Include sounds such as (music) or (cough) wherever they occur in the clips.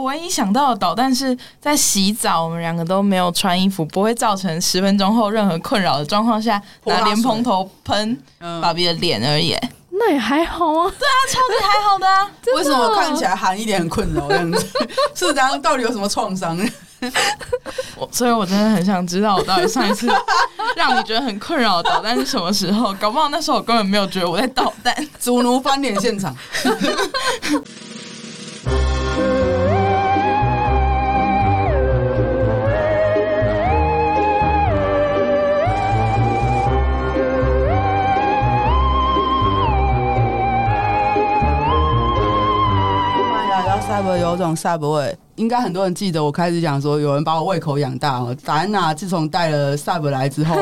我唯一想到的导弹是在洗澡，我们两个都没有穿衣服，不会造成十分钟后任何困扰的状况下拿莲蓬头喷爸比的脸而已。那也还好啊，对啊，超级还好的啊。(laughs) 为什么看起来韩一点很困扰这样子？(laughs) 是这样，到底有什么创伤？我所以，我真的很想知道，我到底上一次让你觉得很困扰的导弹是什么时候？搞不好那时候我根本没有觉得我在导弹，主奴翻脸现场。有种 Sub 应该很多人记得，我开始讲说，有人把我胃口养大哦。达安娜自从带了 Sub 来之后，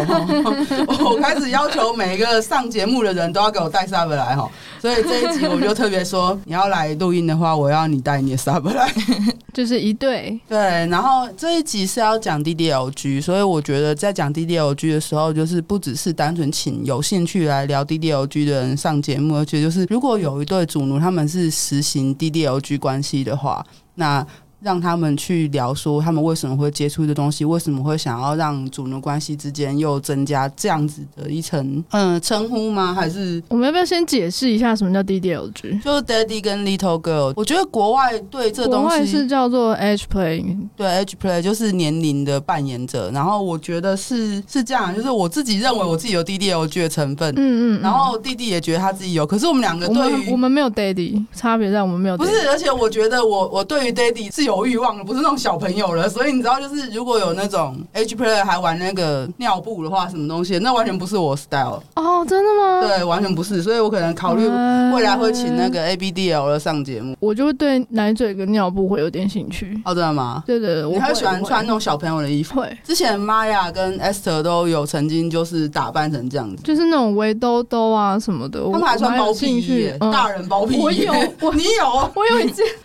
(laughs) 我开始要求每一个上节目的人都要给我带 Sub 来哈。所以这一集我就特别说，你要来录音的话，我要你带你的 Sub 来，(laughs) 就是一对对。然后这一集是要讲 DDLG，所以我觉得在讲 DDLG 的时候，就是不只是单纯请有兴趣来聊 DDLG 的人上节目，而且就是如果有一对主奴他们是实行 DDLG 关系的话，那。让他们去聊说他们为什么会接触这东西，为什么会想要让主奴关系之间又增加这样子的一层嗯称呼吗？还是我们要不要先解释一下什么叫 DDLG？就是 Daddy 跟 Little Girl。我觉得国外对这东西国外是叫做 Age Play，对 Age Play 就是年龄的扮演者。然后我觉得是是这样，就是我自己认为我自己有 DDLG 的成分，嗯嗯，然后弟弟也觉得他自己有，可是我们两个对于我们，我们没有 Daddy，差别在我们没有 Daddy。不是，而且我觉得我我对于 Daddy 是。有欲望了，不是那种小朋友了，所以你知道，就是如果有那种 H player 还玩那个尿布的话，什么东西，那完全不是我 style 哦，真的吗？对，完全不是，所以我可能考虑未来会请那个 ABDL 的上节目，我就会对奶嘴跟尿布会有点兴趣。哦，真的吗？对对，我还喜欢穿那种小朋友的衣服。会，之前 Maya 跟 Esther 都有曾经就是打扮成这样子，就是那种围兜兜啊什么的，他们还穿包屁衣，大人包屁衣。我有，我 (laughs) 你有，我有一件。(laughs)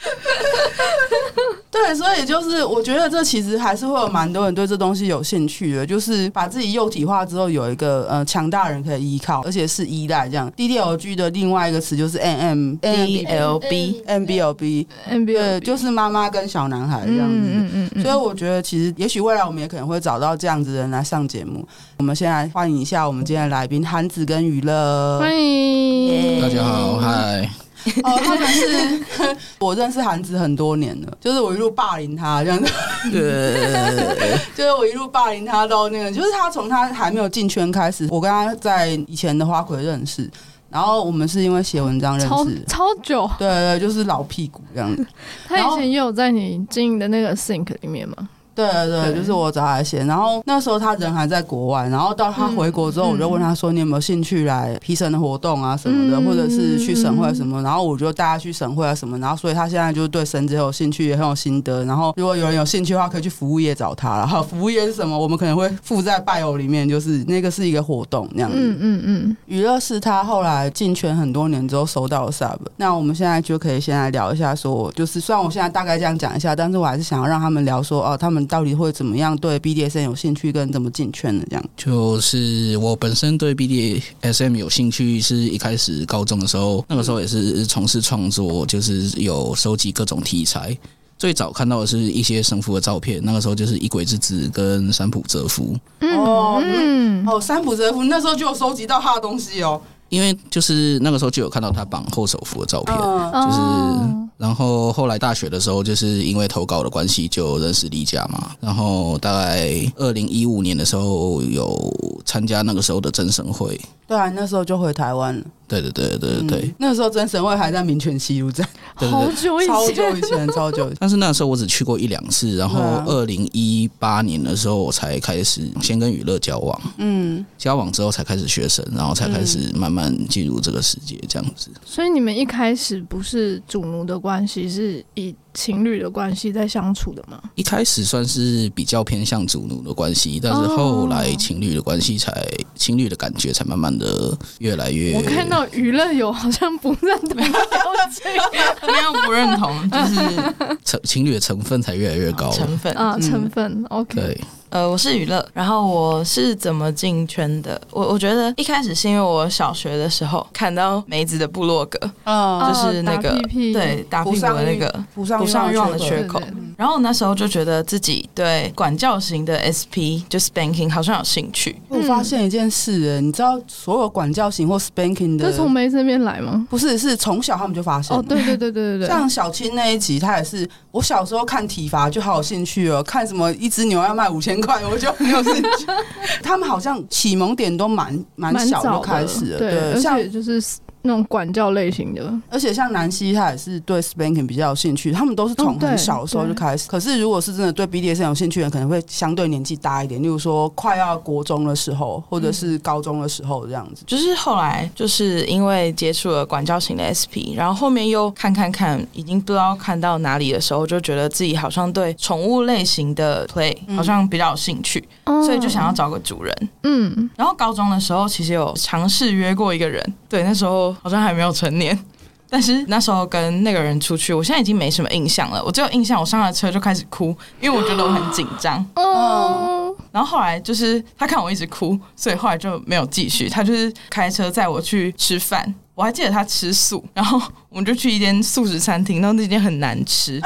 (laughs) 对，所以就是我觉得这其实还是会有蛮多人对这东西有兴趣的，就是把自己幼体化之后有一个呃强大人可以依靠，而且是依赖这样。DDLG 的另外一个词就是 M M B L B M B L B M B，对，就是妈妈跟小男孩这样子。嗯嗯嗯。所以我觉得其实也许未来我们也可能会找到这样子的人来上节目。我们先来欢迎一下我们今天的来宾韩子跟娱乐，欢迎大家好，嗨。哦，他们是 (laughs) 我认识韩子很多年了，就是我一路霸凌他这样子，对，(laughs) 就是我一路霸凌他到那个，就是他从他还没有进圈开始，我跟他在以前的花魁认识，然后我们是因为写文章认识，超，超久，对，对对，就是老屁股这样子。(laughs) 他以前也有在你经营的那个 Think 里面吗？对对，就是我找他写，然后那时候他人还在国外，然后到他回国之后，我就问他说：“你有没有兴趣来皮审的活动啊什么的，或者是去省会什么？”然后我就带他去省会啊什么，然后所以他现在就对绳子很有兴趣，也很有心得。然后如果有人有兴趣的话，可以去服务业找他。然后服务业是什么？我们可能会附在 bio 里面，就是那个是一个活动那样子。嗯嗯嗯。娱乐是他后来进圈很多年之后收到的 sub。那我们现在就可以先来聊一下，说就是虽然我现在大概这样讲一下，但是我还是想要让他们聊说哦，他们到底会怎么样。对 BDSM 有兴趣跟怎么进圈的？这样就是我本身对 BDSM 有兴趣，是一开始高中的时候，那个时候也是从事创作，就是有收集各种题材。最早看到的是一些神父的照片，那个时候就是《一鬼之子》跟三浦哲夫。哦，嗯，哦，三浦哲夫那时候就有收集到他的东西哦。因为就是那个时候就有看到他绑后手服的照片，就是然后后来大学的时候，就是因为投稿的关系就认识李佳嘛，然后大概二零一五年的时候有参加那个时候的真神会，对啊，那时候就回台湾了。对对对对对对、嗯，那时候真神会还在民权西路站，好久以前，超久以前，(laughs) 超久以前。但是那时候我只去过一两次，然后二零一八年的时候我才开始先跟娱乐交往，嗯，交往之后才开始学神，然后才开始慢慢进入这个世界这样子。所以你们一开始不是主奴的关系，是以。情侣的关系在相处的吗？一开始算是比较偏向主奴的关系，但是后来情侣的关系才、哦、情侣的感觉才慢慢的越来越。我看到娱乐有好像不认同，没有不认同，就是成情侣的成分才越来越高，成分啊成分。OK，对。呃，我是娱乐，然后我是怎么进圈的？我我觉得一开始是因为我小学的时候看到梅子的部落格，嗯，就是那个、哦、打屁屁对打屁股的那个补上补上欲望的缺口。对对对然后那时候就觉得自己对管教型的 SP 就 spanking 好像有兴趣。我发现一件事，你知道所有管教型或 spanking 的，是从梅子那边来吗？不是，是从小他们就发现。哦，对对对对对对，像小青那一集，他也是我小时候看体罚就好有兴趣哦，看什么一只牛要卖五千块，我就没有兴趣。(laughs) 他们好像启蒙点都蛮蛮小就开始了，对，像而且就是。那种管教类型的，而且像南希，他也是对 spanking 比较有兴趣。他们都是从很小的时候就开始。可是，如果是真的对 BDSM 有兴趣的人，可能会相对年纪大一点。例如说，快要国中的时候，或者是高中的时候这样子。就是后来，就是因为接触了管教型的 SP，然后后面又看看看，已经不知道看到哪里的时候，就觉得自己好像对宠物类型的 play 好像比较有兴趣，所以就想要找个主人。嗯，然后高中的时候，其实有尝试约过一个人。对，那时候。好像还没有成年，(laughs) 但是那时候跟那个人出去，我现在已经没什么印象了。我只有印象，我上了车就开始哭，因为我觉得我很紧张。嗯，然后后来就是他看我一直哭，所以后来就没有继续。他就是开车载我去吃饭，我还记得他吃素，然后我们就去一间素食餐厅，然后那间很难吃。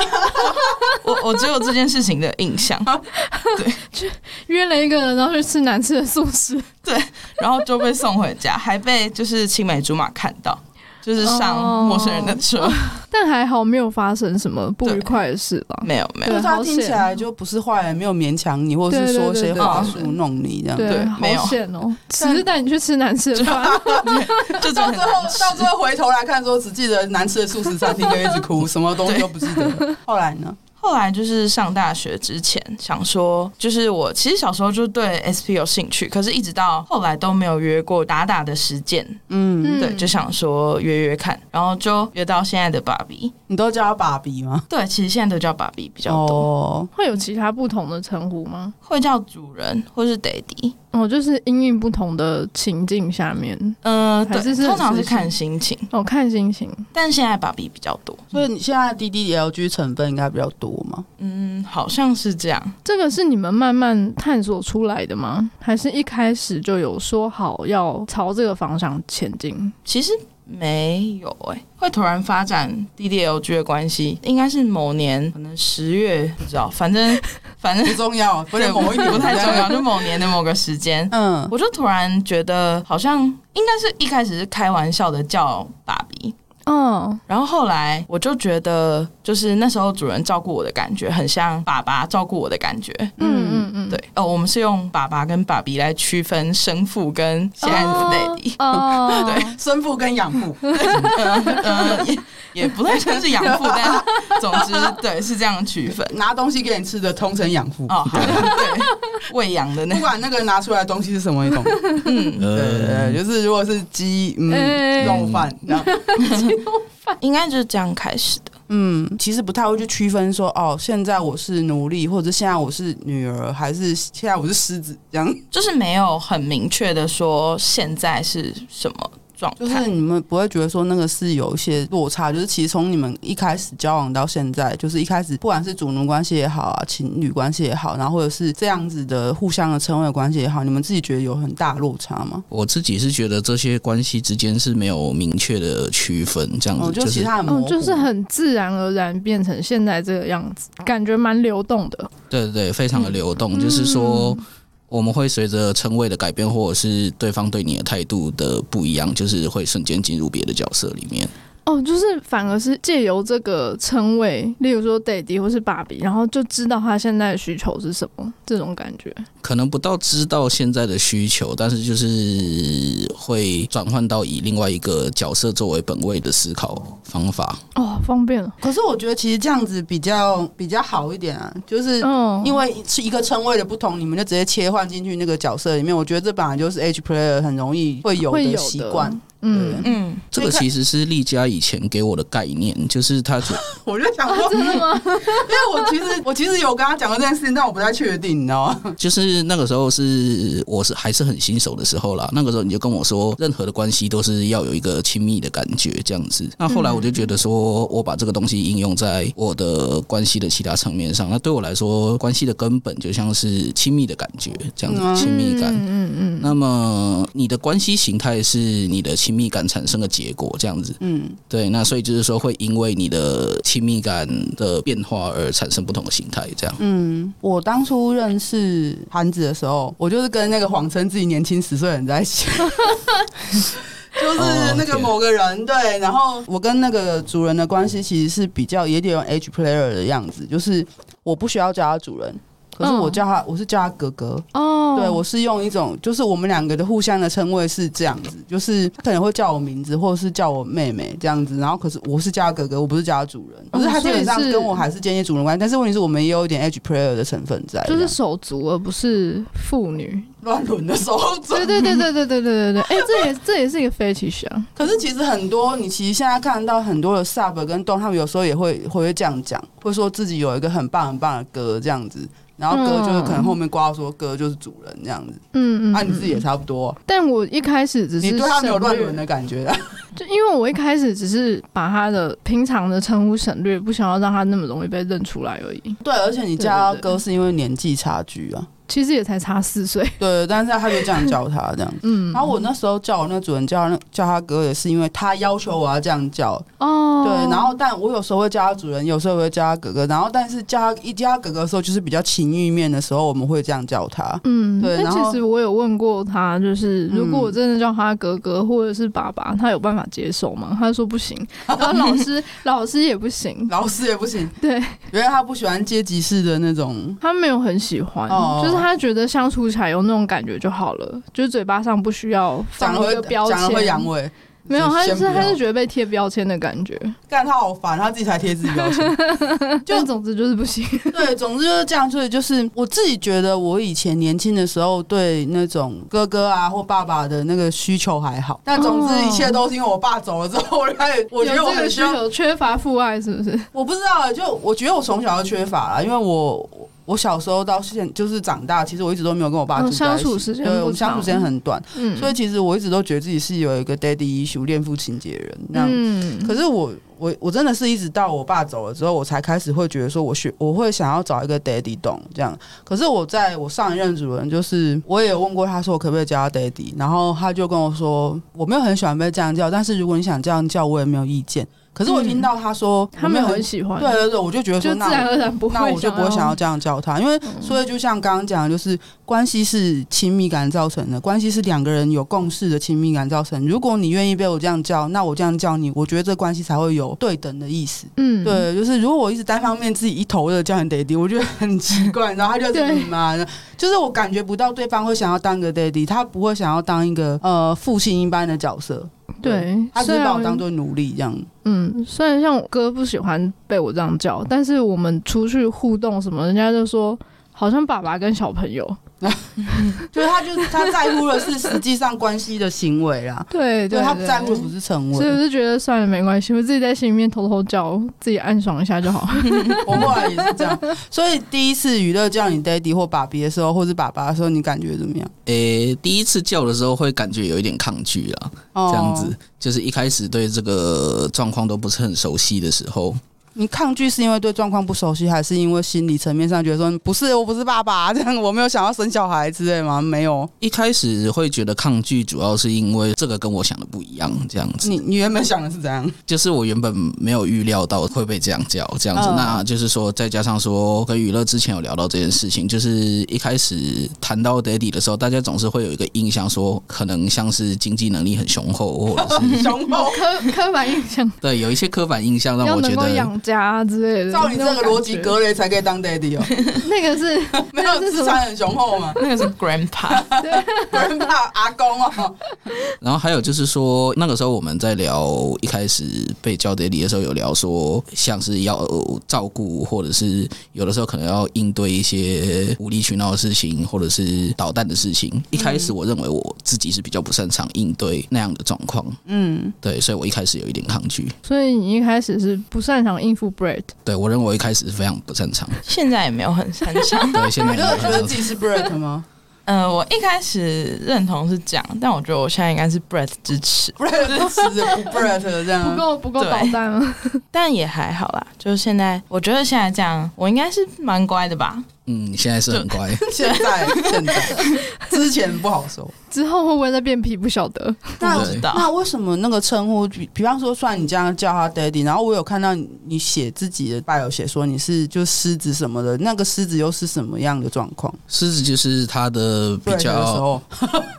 我我只有这件事情的印象。对，就约了一个人，然后去吃难吃的素食。对，然后就被送回家，还被就是青梅竹马看到，就是上陌生人的车。哦、但还好没有发生什么不愉快的事吧？没 (laughs) 有没有，就他听起来就不是坏人，没有勉强你，或者是说些话术弄你这样。对，没有。哦，只是带你去吃难吃的饭，(laughs) 就到最后到最后回头来看，说只记得难吃的素食餐厅，就一直哭，(laughs) 什么东西都不记得。后来呢？后来就是上大学之前，想说就是我其实小时候就对 SP 有兴趣，可是一直到后来都没有约过打打的实践。嗯，对，就想说约约看，然后就约到现在的爸比。你都叫他爸比吗？对，其实现在都叫爸比比较多。哦，会有其他不同的称呼吗？会叫主人或是 Daddy。哦，就是因应不同的情境下面，嗯、呃，对，通常是看心情。哦，看心情。但现在芭比比较多，所以你现在滴滴 LG 成分应该比较多吗？嗯，好像是这样。这个是你们慢慢探索出来的吗？还是一开始就有说好要朝这个方向前进？其实。没有哎、欸，会突然发展 DDLG 的关系，应该是某年可能十月不知道，反正 (laughs) 反正不重要，不对，某一年不太重要，就某年的某个时间，嗯，我就突然觉得好像应该是一开始是开玩笑的叫爸比。嗯，然后后来我就觉得，就是那时候主人照顾我的感觉，很像爸爸照顾我的感觉。嗯嗯嗯，对。哦，我们是用爸爸跟爸比来区分生父跟现在的 daddy。哦，(laughs) 对，(laughs) 生父跟养父。(laughs) 嗯，也也不太像是养父，但总之对是这样区分。拿东西给你吃的，通称养父。哦，对，喂养的那不管那个拿出来的东西是什么一种。嗯，对对对，就是如果是鸡，嗯，肉饭这样。(laughs) 应该就是这样开始的。嗯，其实不太会去区分说，哦，现在我是奴隶，或者现在我是女儿，还是现在我是狮子，这样就是没有很明确的说现在是什么。就是你们不会觉得说那个是有一些落差，就是其实从你们一开始交往到现在，就是一开始不管是主奴关系也好啊，情侣关系也好，然后或者是这样子的互相的称谓关系也好，你们自己觉得有很大落差吗？我自己是觉得这些关系之间是没有明确的区分，这样子、哦、就其他嗯，就是很自然而然变成现在这个样子，感觉蛮流动的。对对对，非常的流动，嗯、就是说。我们会随着称谓的改变，或者是对方对你的态度的不一样，就是会瞬间进入别的角色里面。哦，就是反而是借由这个称谓，例如说 Daddy 或是爸比，然后就知道他现在的需求是什么，这种感觉。可能不到知道现在的需求，但是就是会转换到以另外一个角色作为本位的思考方法。哦，方便了。可是我觉得其实这样子比较比较好一点啊，就是因为是一个称谓的不同，你们就直接切换进去那个角色里面。我觉得这本来就是 H player 很容易会有的习惯。嗯嗯，这个其实是丽佳以前给我的概念，就是他觉 (laughs) 我就想说，真的吗？(laughs) 因为我其实 (laughs) 我其实有跟他讲过这件事情，但我不太确定，你知道吗？就是那个时候是我是还是很新手的时候啦，那个时候你就跟我说，任何的关系都是要有一个亲密的感觉这样子。那后来我就觉得说，我把这个东西应用在我的关系的其他层面上，那对我来说，关系的根本就像是亲密的感觉这样子，亲密感。嗯嗯嗯。那么你的关系形态是你的亲密感产生的结果，这样子。嗯，对。那所以就是说，会因为你的亲密感的变化而产生不同的形态，这样。嗯，我当初认识韩子的时候，我就是跟那个谎称自己年轻十岁的人在一起。(laughs) 就是那个某个人对，然后我跟那个主人的关系其实是比较有点有 H player 的样子，就是我不需要叫他主人。可是我叫他，我是叫他哥哥。哦，对，我是用一种，就是我们两个的互相的称谓是这样子，就是他可能会叫我名字，或者是叫我妹妹这样子。然后，可是我是叫他哥哥，我不是叫他主人。可是他基本上跟我还是间接主人关系，但是问题是我们也有一点 H player 的成分在，就是手足而不是妇女 (laughs) 乱伦的手足。对对对对对对对对对，哎，这也这也是一个 fetish 啊。可是其实很多，你其实现在看到很多的 sub 跟 don，他们有时候也会会这样讲，会说自己有一个很棒很棒的歌这样子。然后哥就是可能后面挂说哥就是主人这样子，嗯嗯，啊你自己也差不多。但我一开始只是你对他没有乱伦的感觉，(laughs) 就因为我一开始只是把他的平常的称呼省略，不想要让他那么容易被认出来而已。对，而且你叫他哥是因为年纪差距啊。其实也才差四岁，对，但是他就这样叫他这样，嗯，然后我那时候叫我那主人叫那叫他哥，也是因为他要求我要这样叫，哦，对，然后但我有时候会叫他主人，有时候会叫他哥哥，然后但是叫他一叫他哥哥的时候，就是比较情欲面的时候，我们会这样叫他，嗯，对。然后其实我有问过他，就是如果我真的叫他哥哥或者是爸爸，他有办法接受吗？他说不行，然后老师 (laughs) 老师也不行，老师也不行，对，原来他不喜欢阶级式的那种，他没有很喜欢，就是。他觉得相处起来有那种感觉就好了，就是嘴巴上不需要放一个标签，讲了会阳痿。没有，他就是他是觉得被贴标签的感觉，干他好烦，他自己才贴自己标签。(laughs) 就总之就是不行。(laughs) 对，总之就是这样。所以就是我自己觉得，我以前年轻的时候对那种哥哥啊或爸爸的那个需求还好，但总之一切都是因为我爸走了之后，我开始我觉得我很需要缺乏父爱，是不是？我不知道，就我觉得我从小就缺乏了，因为我。我小时候到现就是长大，其实我一直都没有跟我爸住在一起，相处时间对，我们相处时间很短，嗯，所以其实我一直都觉得自己是有一个 daddy 恋父情结人，那样，嗯，可是我我我真的是一直到我爸走了之后，我才开始会觉得说我学我会想要找一个 daddy 懂这样，可是我在我上一任主人就是我也有问过他说我可不可以叫他 daddy，然后他就跟我说我没有很喜欢被这样叫，但是如果你想这样叫我也没有意见。可是我听到他说他没有很喜欢，对对对，我就觉得说那自然而然不会，那我就不会想要这样叫他，因为所以就像刚刚讲的，就是关系是亲密感造成的，关系是两个人有共识的亲密感造成。如果你愿意被我这样叫，那我这样叫你，我觉得这关系才会有对等的意思。嗯，对，就是如果我一直单方面自己一头的叫你 daddy，我觉得很奇怪，然后他就是你妈，就是我感觉不到对方会想要当个 daddy，他不会想要当一个呃父亲一般的角色。对，他只是把我当做奴隶这样。嗯，虽然像我哥不喜欢被我这样叫，但是我们出去互动什么，人家就说好像爸爸跟小朋友。(laughs) 就是他，就是他在乎的是实际上关系的行为啦。(laughs) 对，对，他不在乎的不是成为。所以我是觉得算了，没关系，我自己在心里面偷偷叫，自己暗爽一下就好。(laughs) 我后来也是这样。所以第一次娱乐叫你 daddy 或爸比的时候，或是爸爸的时候，你感觉怎么样？诶、欸，第一次叫的时候会感觉有一点抗拒啊，哦、这样子，就是一开始对这个状况都不是很熟悉的时候。你抗拒是因为对状况不熟悉，还是因为心理层面上觉得说不是，我不是爸爸 (laughs) 这样，我没有想要生小孩之类吗？没有，一开始会觉得抗拒，主要是因为这个跟我想的不一样，这样子。你你原本想的是怎样？就是我原本没有预料到会被这样叫，这样子。那就是说，再加上说跟娱乐之前有聊到这件事情，就是一开始谈到 daddy 的时候，大家总是会有一个印象，说可能像是经济能力很雄厚，或者是 (laughs) 雄厚刻刻板印象。对，有一些刻板印象让我觉得。家之类的。照你这个逻辑，格雷才可以当 daddy 哦。(laughs) 那个是 (laughs) 没有资产很雄厚嘛？那个是 grandpa，grandpa (laughs) 阿公哦。然后还有就是说，那个时候我们在聊一开始被叫 daddy 的时候，有聊说像是要照顾，或者是有的时候可能要应对一些无理取闹的事情，或者是捣蛋的事情。一开始我认为我自己是比较不擅长应对那样的状况，嗯，对，所以我一开始有一点抗拒。所以你一开始是不擅长应付 Brett？对，我认为我一开始是非常不擅长，现在也没有很擅长。(laughs) 对，现在你觉得自己是 Bread 吗？呃，我一开始认同是这样，但我觉得我现在应该是 Brett 支持，Brett 支持不 Brett 这样，不够不够捣蛋了，但也还好啦。就是现在，我觉得现在这样，我应该是蛮乖的吧。嗯，现在是很乖。(laughs) 现在现在，之前不好说，之后会不会再变皮不晓得。那那为什么那个称呼，比比方说，算你这样叫他 Daddy，然后我有看到你写自己的 bio 写说你是就狮子什么的，那个狮子又是什么样的状况？狮子就是他的比较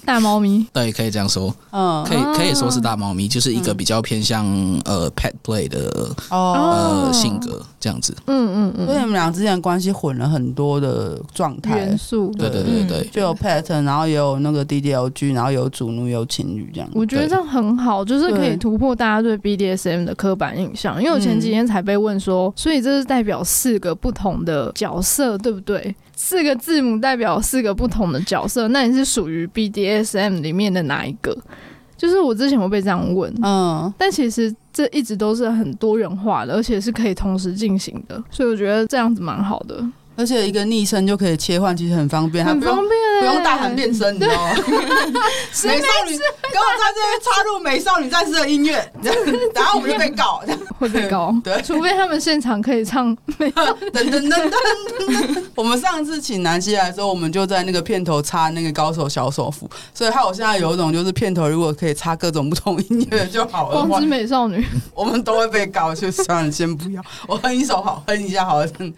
大猫咪，对，可以这样说，嗯，可以可以说是大猫咪，就是一个比较偏向呃 pet play 的呃性格这样子。嗯嗯嗯，所以你们俩之间的关系混了很多的状态元素，对对对对，就有 pet，然后也有那个 DDLG，然后有主奴，有情侣这样。我觉得这样很好，就是可以突破大家对 BDSM 的刻板印象。因为我前几天才被问说，所以这是代表四个不同的角色，对不对？四个字母代表四个不同的角色，那你是属于 BDSM 里面的哪一个？就是我之前会被这样问，嗯，但其实这一直都是很多元化的，而且是可以同时进行的，所以我觉得这样子蛮好的。而且一个昵称就可以切换，其实很方便，很方便，不用大喊变身，你知道吗？(laughs) 美少女，给我在这边插入美少女战士的音乐，然后我们就被告，会被告。(laughs) 对，除非他们现场可以唱。噔噔噔噔噔。我们上次请南希来的时候，我们就在那个片头插那个高手小手斧，所以害我现在有一种就是片头如果可以插各种不同音乐就好了。光之美少女，我们都会被告，就算了，先不要。我哼一首好，哼一下好，哼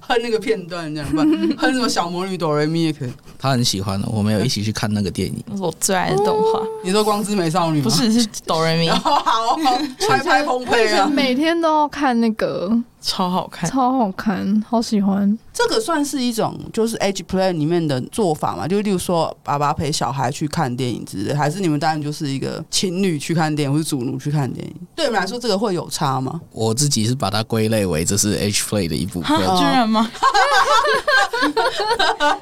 哼那个片。段这样吧，哼什么小魔女哆瑞咪也可以。他很喜欢的，我们有一起去看那个电影，我最爱的动画。你说《光之美少女》不是，是哆瑞咪。好好，(laughs) 拍拍澎湃啊！每天都要看那个。超好看，超好看，好喜欢。这个算是一种就是 age play 里面的做法嘛？就例如说，爸爸陪小孩去看电影之类，还是你们当然就是一个情侣去看电影，或是主奴去看电影？对你们来说，这个会有差吗？我自己是把它归类为这是 age play 的一部分。居然吗？(laughs)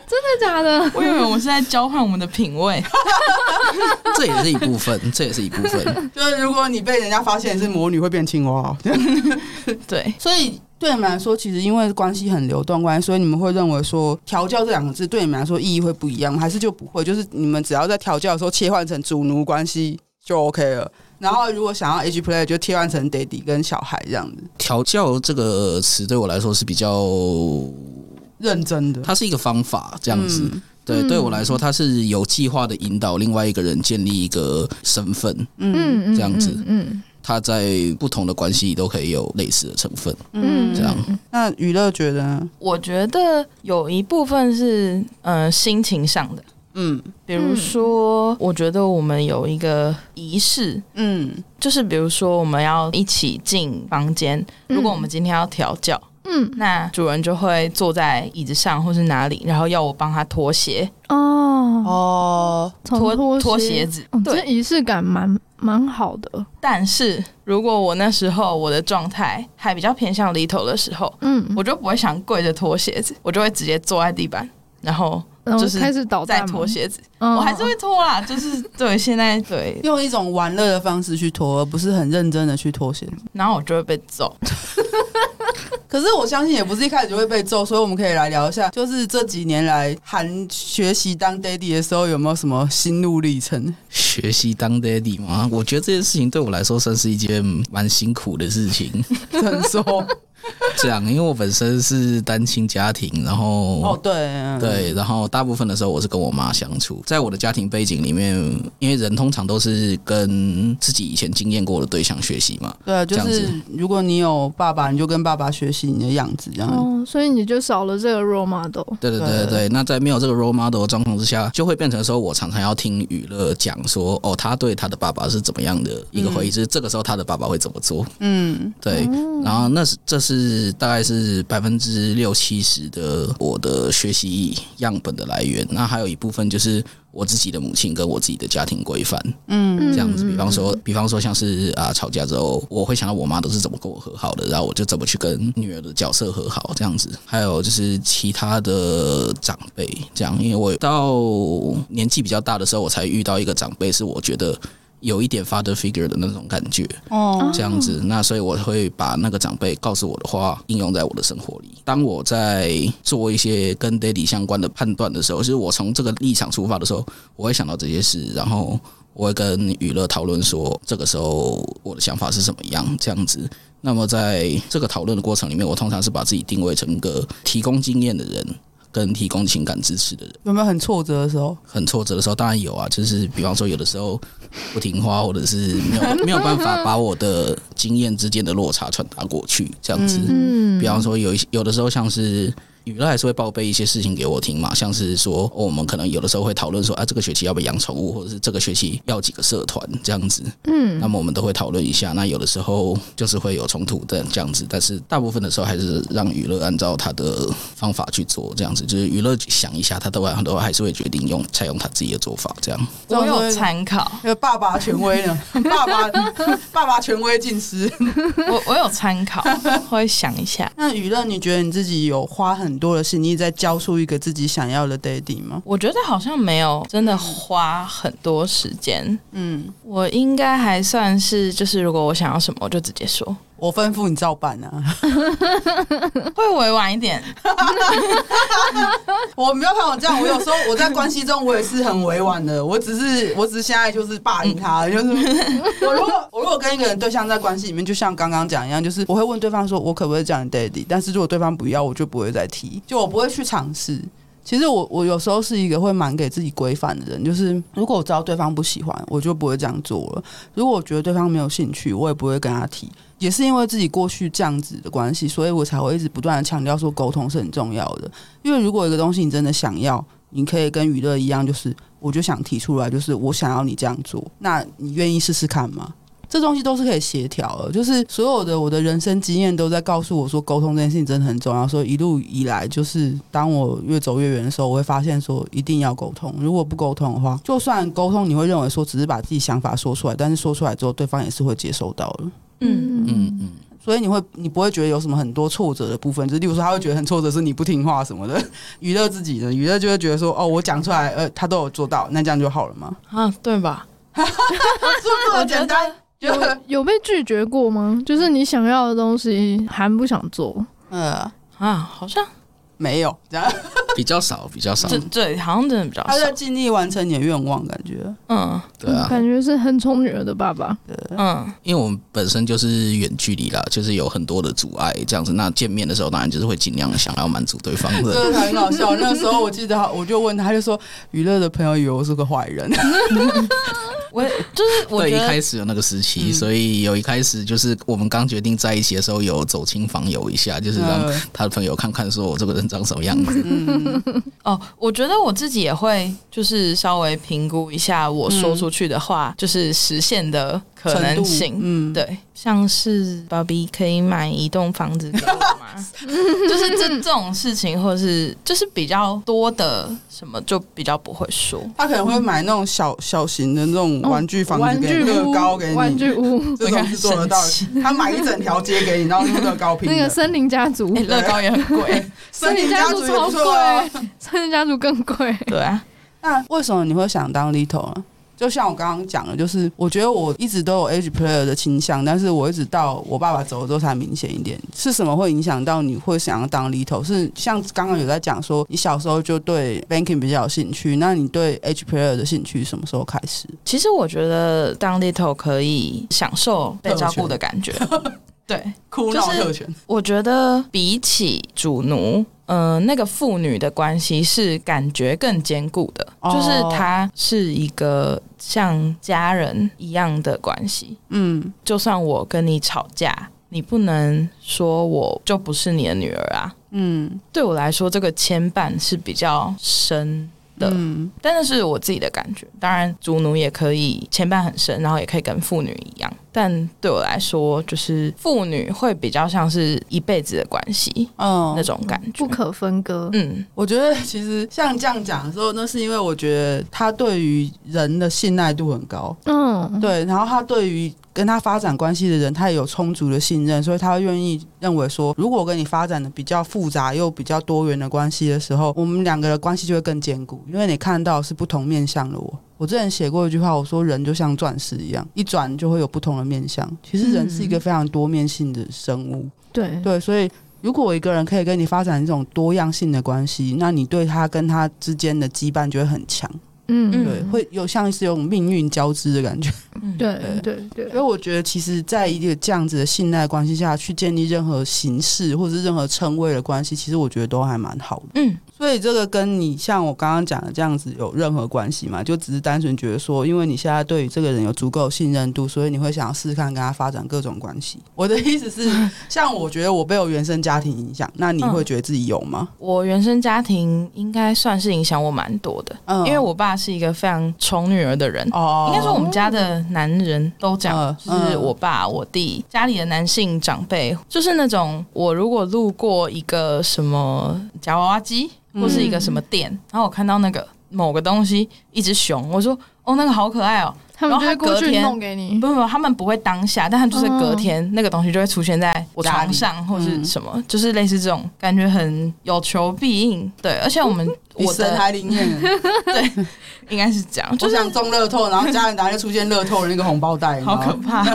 真的假的？我以为我们是在交换我们的品味。(laughs) 这也是一部分，这也是一部分。(laughs) 就是如果你被人家发现你是魔女，会变青蛙。对，所以对你们来说，其实因为关系很流动关系，所以你们会认为说调教这两个字对你们来说意义会不一样，还是就不会？就是你们只要在调教的时候切换成主奴关系就 OK 了。然后如果想要 age play，就切换成 daddy 跟小孩这样子。调教这个词对我来说是比较认真的，它是一个方法这样子。嗯、对，对我来说，它是有计划的引导另外一个人建立一个身份。嗯，这样子。嗯。嗯嗯嗯他在不同的关系里都可以有类似的成分，嗯，这样。那娱乐觉得呢？我觉得有一部分是嗯、呃、心情上的，嗯，比如说，我觉得我们有一个仪式，嗯，就是比如说我们要一起进房间，如果我们今天要调教，嗯，那主人就会坐在椅子上或是哪里，然后要我帮他脱鞋，哦。哦，脱脱脱鞋子，对，仪式感蛮。蛮好的，但是如果我那时候我的状态还比较偏向 little 的时候，嗯，我就不会想跪着脱鞋子，我就会直接坐在地板，然后就是开始倒再脱鞋子，我还是会脱啦，就是对，现在对，用一种玩乐的方式去脱，而不是很认真的去脱鞋子，然后我就会被揍。(laughs) 可是我相信也不是一开始就会被揍，所以我们可以来聊一下，就是这几年来韩学习当 daddy 的时候有没有什么心路历程？学习当 daddy 吗？我觉得这件事情对我来说算是一件蛮辛苦的事情。(laughs) 怎么说？(laughs) 这样，因为我本身是单亲家庭，然后哦对对，然后大部分的时候我是跟我妈相处，在我的家庭背景里面，因为人通常都是跟自己以前经验过的对象学习嘛。对啊，就是如果你有爸爸，你就跟爸爸学习你的样子，这样。哦，所以你就少了这个 role model。对对对对对，那在没有这个 role model 的状况之下，就会变成说我常常要听娱乐讲说，哦，他对他的爸爸是怎么样的一个回忆，就是这个时候他的爸爸会怎么做。嗯，对，然后那是这是大概是百分之六七十的我的学习样本的来源，那还有一部分就是我自己的母亲跟我自己的家庭规范，嗯，这样子。比方说，比方说像是啊吵架之后，我会想到我妈都是怎么跟我和好的，然后我就怎么去跟女儿的角色和好，这样子。还有就是其他的长辈，这样，因为我到年纪比较大的时候，我才遇到一个长辈，是我觉得。有一点 father figure 的那种感觉，哦，这样子，那所以我会把那个长辈告诉我的话应用在我的生活里。当我在做一些跟 daddy 相关的判断的时候，就是我从这个立场出发的时候，我会想到这些事，然后我会跟娱乐讨论说，这个时候我的想法是什么样，这样子。那么在这个讨论的过程里面，我通常是把自己定位成一个提供经验的人。跟提供情感支持的人，有没有很挫折的时候？很挫折的时候，当然有啊。就是比方说，有的时候不听话，或者是没有没有办法把我的经验之间的落差传达过去，这样子。嗯，比方说有一些有的时候像是。宇乐还是会报备一些事情给我听嘛，像是说，哦，我们可能有的时候会讨论说，啊，这个学期要不要养宠物，或者是这个学期要几个社团这样子。嗯，那么我们都会讨论一下。那有的时候就是会有冲突的这样子，但是大部分的时候还是让娱乐按照他的方法去做，这样子。就是娱乐想一下，他都会很多还是会决定用采用他自己的做法，这样。我有参考，有爸爸权威呢？爸爸爸爸权威尽失。我我有参考，会想一下。(laughs) 那娱乐，你觉得你自己有花很很多的事，你也在教出一个自己想要的 daddy 吗？我觉得好像没有真的花很多时间。嗯，我应该还算是，就是如果我想要什么，我就直接说。我吩咐你照办啊，(laughs) 会委婉一点。(laughs) 我没有看我这样，我有时候我在关系中我也是很委婉的。我只是，我只是现在就是霸凌他，就是我如果我如果跟一个人对象在关系里面，就像刚刚讲一样，就是我会问对方说，我可不可以叫你 daddy？但是如果对方不要，我就不会再提，就我不会去尝试。其实我我有时候是一个会蛮给自己规范的人，就是如果我知道对方不喜欢，我就不会这样做了。如果我觉得对方没有兴趣，我也不会跟他提。也是因为自己过去这样子的关系，所以我才会一直不断的强调说沟通是很重要的。因为如果一个东西你真的想要，你可以跟娱乐一样，就是我就想提出来，就是我想要你这样做，那你愿意试试看吗？这东西都是可以协调的。就是所有的我的人生经验都在告诉我说，沟通这件事情真的很重要。所以一路以来，就是当我越走越远的时候，我会发现说一定要沟通。如果不沟通的话，就算沟通，你会认为说只是把自己想法说出来，但是说出来之后，对方也是会接收到的。嗯嗯嗯，所以你会你不会觉得有什么很多挫折的部分，就是例如说他会觉得很挫折是你不听话什么的。(laughs) 娱乐自己的娱乐就会觉得说哦，我讲出来呃，他都有做到，那这样就好了吗？啊，对吧？是不是很简单？有 (laughs) 有被拒绝过吗？就是你想要的东西还不想做？呃啊，好像。没有这样，(laughs) 比较少，比较少。对对，好像真的比较少。他在尽力完成你的愿望，感觉。嗯，对啊，感觉是很宠女儿的爸爸。对，嗯，因为我们本身就是远距离啦，就是有很多的阻碍，这样子。那见面的时候，当然就是会尽量想要满足对方的。真 (laughs) 的很搞笑。那时候我记得，我就问他，他就说：“娱乐的朋友以为我是个坏人。(laughs) ”我就是我对一开始有那个时期，所以有一开始就是我们刚决定在一起的时候，有走亲访友一下，就是让他的朋友看看说我这个人长什么样子。嗯、哦，我觉得我自己也会就是稍微评估一下我说出去的话，就是实现的可能性。嗯，对。像是芭比可以买一栋房子给我吗？(laughs) 就是这这种事情，或者是就是比较多的什么，就比较不会说。他可能会买那种小小型的那种玩具房子给你，乐高给你，玩具屋这种是做得到的。他买一整条街给你，然后用乐高拼。那个森林家族，乐高也很贵，(laughs) (laughs) 森林家族超贵，森林家族更贵。对啊，那为什么你会想当 Little 呢？就像我刚刚讲的，就是我觉得我一直都有 Edge Player 的倾向，但是我一直到我爸爸走了之后才明显一点。是什么会影响到你会想要当 Little？是像刚刚有在讲说，你小时候就对 Banking 比较有兴趣，那你对 Edge Player 的兴趣什么时候开始？其实我觉得当 Little 可以享受被照顾的感觉。(laughs) 对，哭闹特权。我觉得比起主奴，嗯、呃，那个父女的关系是感觉更坚固的，哦、就是他是一个像家人一样的关系。嗯，就算我跟你吵架，你不能说我就不是你的女儿啊。嗯，对我来说，这个牵绊是比较深。的，嗯、但那是我自己的感觉。当然，主奴也可以牵绊很深，然后也可以跟妇女一样。但对我来说，就是妇女会比较像是一辈子的关系，嗯，那种感觉不可分割。嗯，我觉得其实像这样讲的时候，那是因为我觉得他对于人的信赖度很高。嗯，对，然后他对于。跟他发展关系的人，他也有充足的信任，所以他愿意认为说，如果我跟你发展的比较复杂又比较多元的关系的时候，我们两个的关系就会更坚固，因为你看到是不同面向的我。我之前写过一句话，我说人就像钻石一样，一转就会有不同的面相。其实人是一个非常多面性的生物。对、嗯、对，所以如果一个人可以跟你发展这种多样性的关系，那你对他跟他之间的羁绊就会很强。嗯，对，会有像是有种命运交织的感觉。嗯，对对对。所以我觉得，其实，在一个这样子的信赖关系下去建立任何形式或者是任何称谓的关系，其实我觉得都还蛮好的。嗯。所以这个跟你像我刚刚讲的这样子有任何关系吗？就只是单纯觉得说，因为你现在对于这个人有足够信任度，所以你会想要试试看跟他发展各种关系。我的意思是，像我觉得我被我原生家庭影响，那你会觉得自己有吗？嗯、我原生家庭应该算是影响我蛮多的，嗯，因为我爸是一个非常宠女儿的人。哦，应该说我们家的男人都这样，嗯、就是我爸、我弟家里的男性长辈，就是那种我如果路过一个什么夹娃娃机。或是一个什么店，嗯、然后我看到那个某个东西，一只熊，我说哦，那个好可爱哦，他们就会过去弄给你。不不不，他们不会当下，但他就是隔天、哦、那个东西就会出现在我床上或是什么，嗯、就是类似这种感觉很有求必应。对，而且我们。(laughs) 我神还灵验，对，应该是这样。就像中乐透，然后家人打开出现乐透的那个红包袋，好可怕。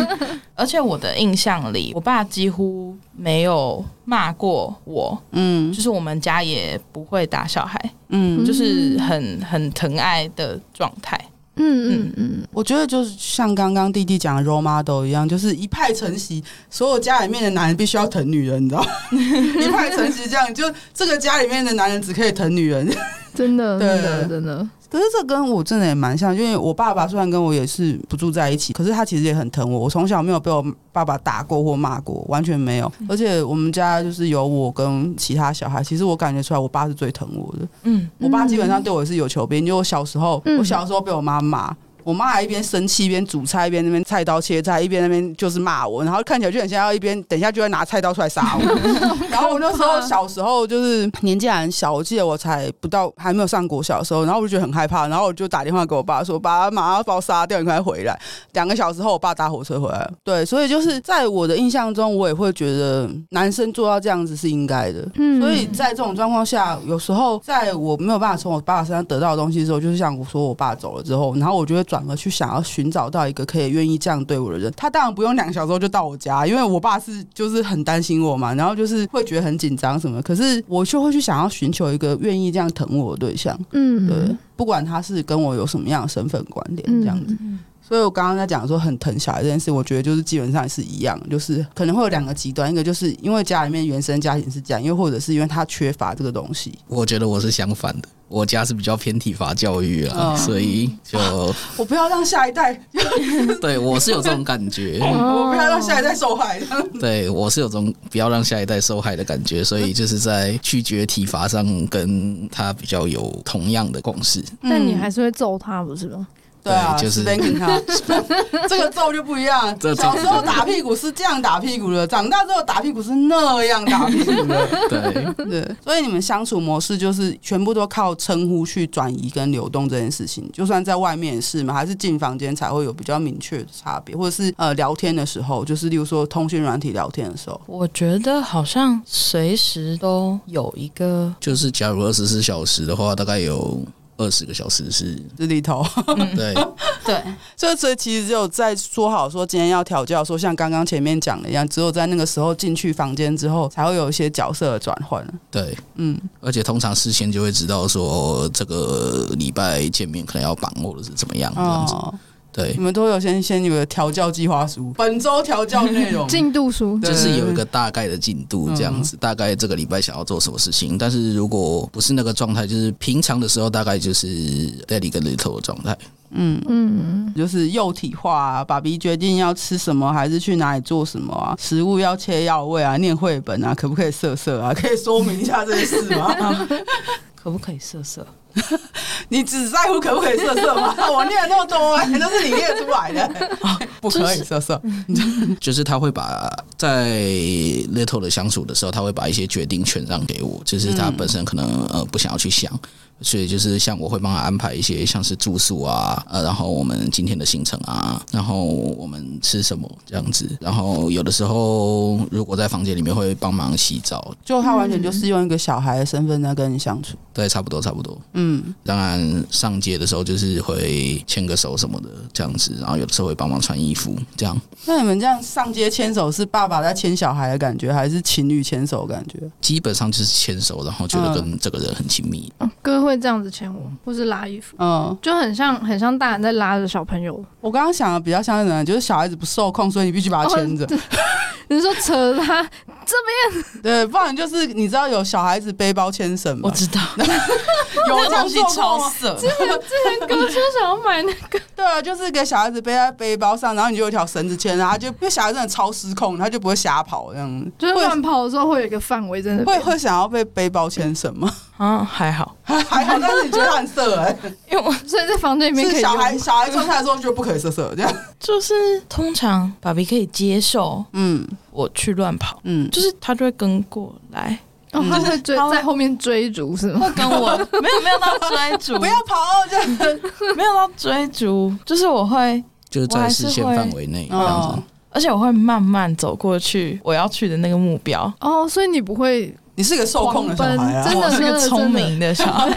(laughs) 而且我的印象里，我爸几乎没有骂过我，嗯，就是我们家也不会打小孩，嗯，就是很很疼爱的状态。嗯嗯嗯，我觉得就是像刚刚弟弟讲的 role model 一样，就是一派承袭，所有家里面的男人必须要疼女人，你知道吗？(laughs) 一派承袭这样，就这个家里面的男人只可以疼女人，真的，对真的，真的。可是这跟我真的也蛮像，因为我爸爸虽然跟我也是不住在一起，可是他其实也很疼我。我从小没有被我爸爸打过或骂过，完全没有。而且我们家就是有我跟其他小孩，其实我感觉出来，我爸是最疼我的。嗯，我爸基本上对我也是有求必应。就我小时候，我小时候被我妈骂。我妈还一边生气一边煮菜，一边那边菜刀切菜，一边那边就是骂我，然后看起来就很像要一边等一下就会拿菜刀出来杀我。(laughs) 然后我那时候小时候就是年纪还很小，我记得我才不到还没有上国小的时候，然后我就觉得很害怕，然后我就打电话给我爸说：“爸，马上把我杀掉，你快回来。”两个小时后，我爸搭火车回来了。对，所以就是在我的印象中，我也会觉得男生做到这样子是应该的。嗯，所以在这种状况下，有时候在我没有办法从我爸爸身上得到的东西的时候，就是像我说我爸走了之后，然后我就会。转而去想要寻找到一个可以愿意这样对我的人，他当然不用两个小时后就到我家，因为我爸是就是很担心我嘛，然后就是会觉得很紧张什么。可是我就会去想要寻求一个愿意这样疼我的对象，嗯，对，不管他是跟我有什么样的身份关联，这样子。所以我刚刚在讲说很疼小孩这件事，我觉得就是基本上是一样，就是可能会有两个极端，一个就是因为家里面原生家庭是这样，又或者是因为他缺乏这个东西。我觉得我是相反的。我家是比较偏体罚教育啊，嗯、所以就我不要让下一代，(laughs) 对我是有这种感觉，(laughs) 我不要让下一代受害。对我是有这种不要让下一代受害的感觉，所以就是在拒绝体罚上跟他比较有同样的共识。但你还是会揍他，不是吗？对啊，就是 spanking 他，(laughs) 这个揍就不一样。小时候打屁股是这样打屁股的，长大之后打屁股是那样打屁股的。(laughs) 对 (laughs) 对，所以你们相处模式就是全部都靠称呼去转移跟流动这件事情。就算在外面也是嘛，还是进房间才会有比较明确的差别，或者是呃聊天的时候，就是例如说通讯软体聊天的时候，我觉得好像随时都有一个，就是假如二十四小时的话，大概有。二十个小时是这里头，对。(laughs) 对，所以所以其实只有在说好说今天要调教，说像刚刚前面讲的一样，只有在那个时候进去房间之后，才会有一些角色的转换。对，嗯，而且通常事先就会知道说这个礼拜见面可能要绑或者是怎么样这样子。对你，们都有先先有个调教计划书，本周调教内容 (laughs) 进度书就是有一个大概的进度这样子，大概这个礼拜想要做什么事情。但是如果不是那个状态，就是平常的时候，大概就是 Daddy 跟 Little 的状态。嗯嗯，就是幼体化啊，爸比决定要吃什么，还是去哪里做什么啊？食物要切要味啊，念绘本啊，可不可以色色啊？可以说明一下这件事吗？(laughs) 可不可以色色？(laughs) 你只在乎可不可以色色吗？(laughs) 我念了那么多、欸，都是你念出来的，(laughs) 不可以色色。就是他会把在 Little 的相处的时候，他会把一些决定权让给我，就是他本身可能呃不想要去想。所以就是像我会帮他安排一些像是住宿啊，呃，然后我们今天的行程啊，然后我们吃什么这样子，然后有的时候如果在房间里面会帮忙洗澡，就他完全就是用一个小孩的身份在跟你相处。对，差不多差不多。嗯，当然上街的时候就是会牵个手什么的这样子，然后有的时候会帮忙穿衣服这样。那你们这样上街牵手是爸爸在牵小孩的感觉，还是情侣牵手的感觉？基本上就是牵手，然后觉得跟这个人很亲密。哥会这样子牵我，或是拉衣服，嗯，就很像很像大人在拉着小朋友。我刚刚想的比较像是什么，就是小孩子不受控，所以你必须把他牵着。(laughs) 你是说扯他这边？对，不然就是你知道有小孩子背包牵绳吗？我知道，(laughs) 有这个东西超超色。之前哥说想要买那个，(laughs) 对啊，就是给小孩子背在背包上，然后你就有一条绳子牵，然后就因为小孩子真的超失控，他就不会瞎跑这样。就是乱跑的时候会有一个范围在那边。会会想要被背包牵绳吗？啊，还好，还好，但 (laughs) 是你觉得他很色哎、因为我所以在房间里面可是以小孩用小孩状态的时候就不可以色色这样。就是通常爸比可以接受嗯我去乱跑，嗯，就是他就会跟过来，哦，他会追在后面追逐是吗？会跟我没有没有到追逐，不要跑这样。没有到追逐，就是我会，就是在视线范围内这样哦子。而且我会慢慢走过去我要去的那个目标。哦，所以你不会，你是个受控的小孩啊，真的我是个聪明的小孩，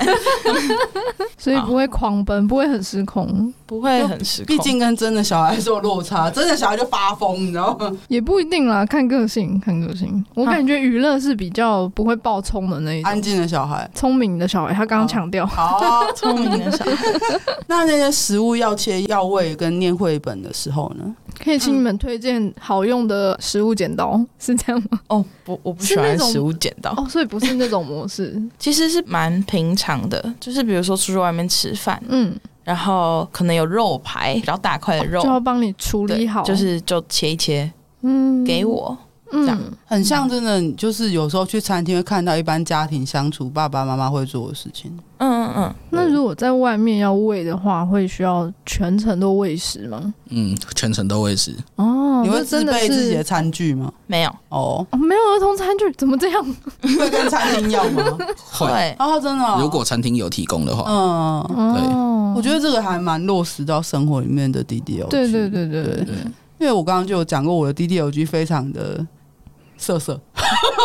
(laughs) 所以不会狂奔，不会很失控，不会很失控。毕竟跟真的小孩是有落差，真的小孩就发疯，你知道吗？(laughs) 也不一定啦，看个性，看个性。我感觉娱乐是比较不会爆冲的那一种，安静的小孩。聪明的小孩。他刚刚强调，好，聪明的小孩，(laughs) 那那些食物要切要喂跟念绘本的时候呢？可以请你们推荐好用的食物剪刀，是这样吗？哦，不，我不喜欢食物剪刀，哦，所以不是那种模式。(laughs) 其实是蛮平常的，就是比如说出去外面吃饭，嗯，然后可能有肉排，比较大块的肉，就要帮你处理好，就是就切一切嗯。给我。这样嗯，很像真的，就是有时候去餐厅会看到一般家庭相处，爸爸妈妈会做的事情。嗯嗯嗯，那如果在外面要喂的话，会需要全程都喂食吗？嗯，全程都喂食。哦，你会自那真的备自己的餐具吗？没有，哦，哦，没有儿童餐具，怎么这样？会 (laughs) 跟餐厅要吗？会，对，哦，真的哦、如果餐厅有提供的话，嗯，哦，我觉得这个还蛮落实到生活里面的 DDLG。对对对对对对对，因为我刚刚就有讲过，我的 DDLG 非常的色色。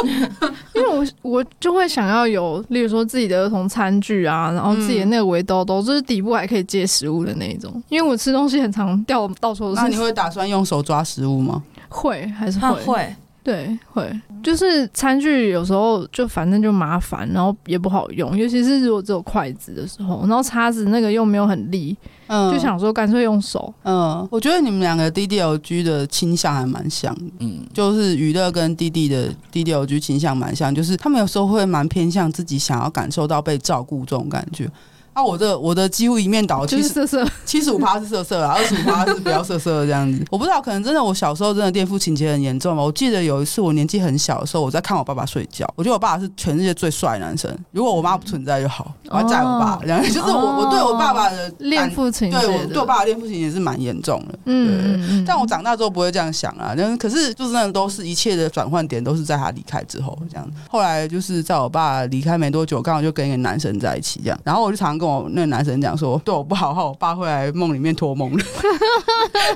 (laughs) 因为我我就会想要有，例如说自己的儿童餐具啊，然后自己的那个围兜兜，就是底部还可以接食物的那一种。因为我吃东西很常掉到处都是。那你会打算用手抓食物吗？会还是会？会，对，会。就是餐具有时候就反正就麻烦，然后也不好用，尤其是如果只有筷子的时候，然后叉子那个又没有很利，嗯，就想说干脆用手。嗯，我觉得你们两个 DDLG 的倾向还蛮像的，嗯，就是娱乐跟弟弟的 DDLG 倾向蛮像，就是他们有时候会蛮偏向自己想要感受到被照顾这种感觉。啊，我的我的几乎一面倒，就是色色，(laughs) 七十五趴是色色啊，(laughs) 二十五趴是比较色色的这样子。我不知道，可能真的我小时候真的恋父情节很严重嘛。我记得有一次我年纪很小的时候，我在看我爸爸睡觉，我觉得我爸爸是全世界最帅的男生。如果我妈不存在就好，我要载我爸，然 (laughs) 后就是我我对我爸爸的恋父情节对我，对我爸爸恋父情也是蛮严重的。嗯但我长大之后不会这样想啊，可是就是那都是一切的转换点都是在他离开之后这样。后来就是在我爸离开没多久，刚好就跟一个男生在一起这样，然后我就常常跟我那个男生讲说，对我不好的话，我爸会来梦里面托梦的。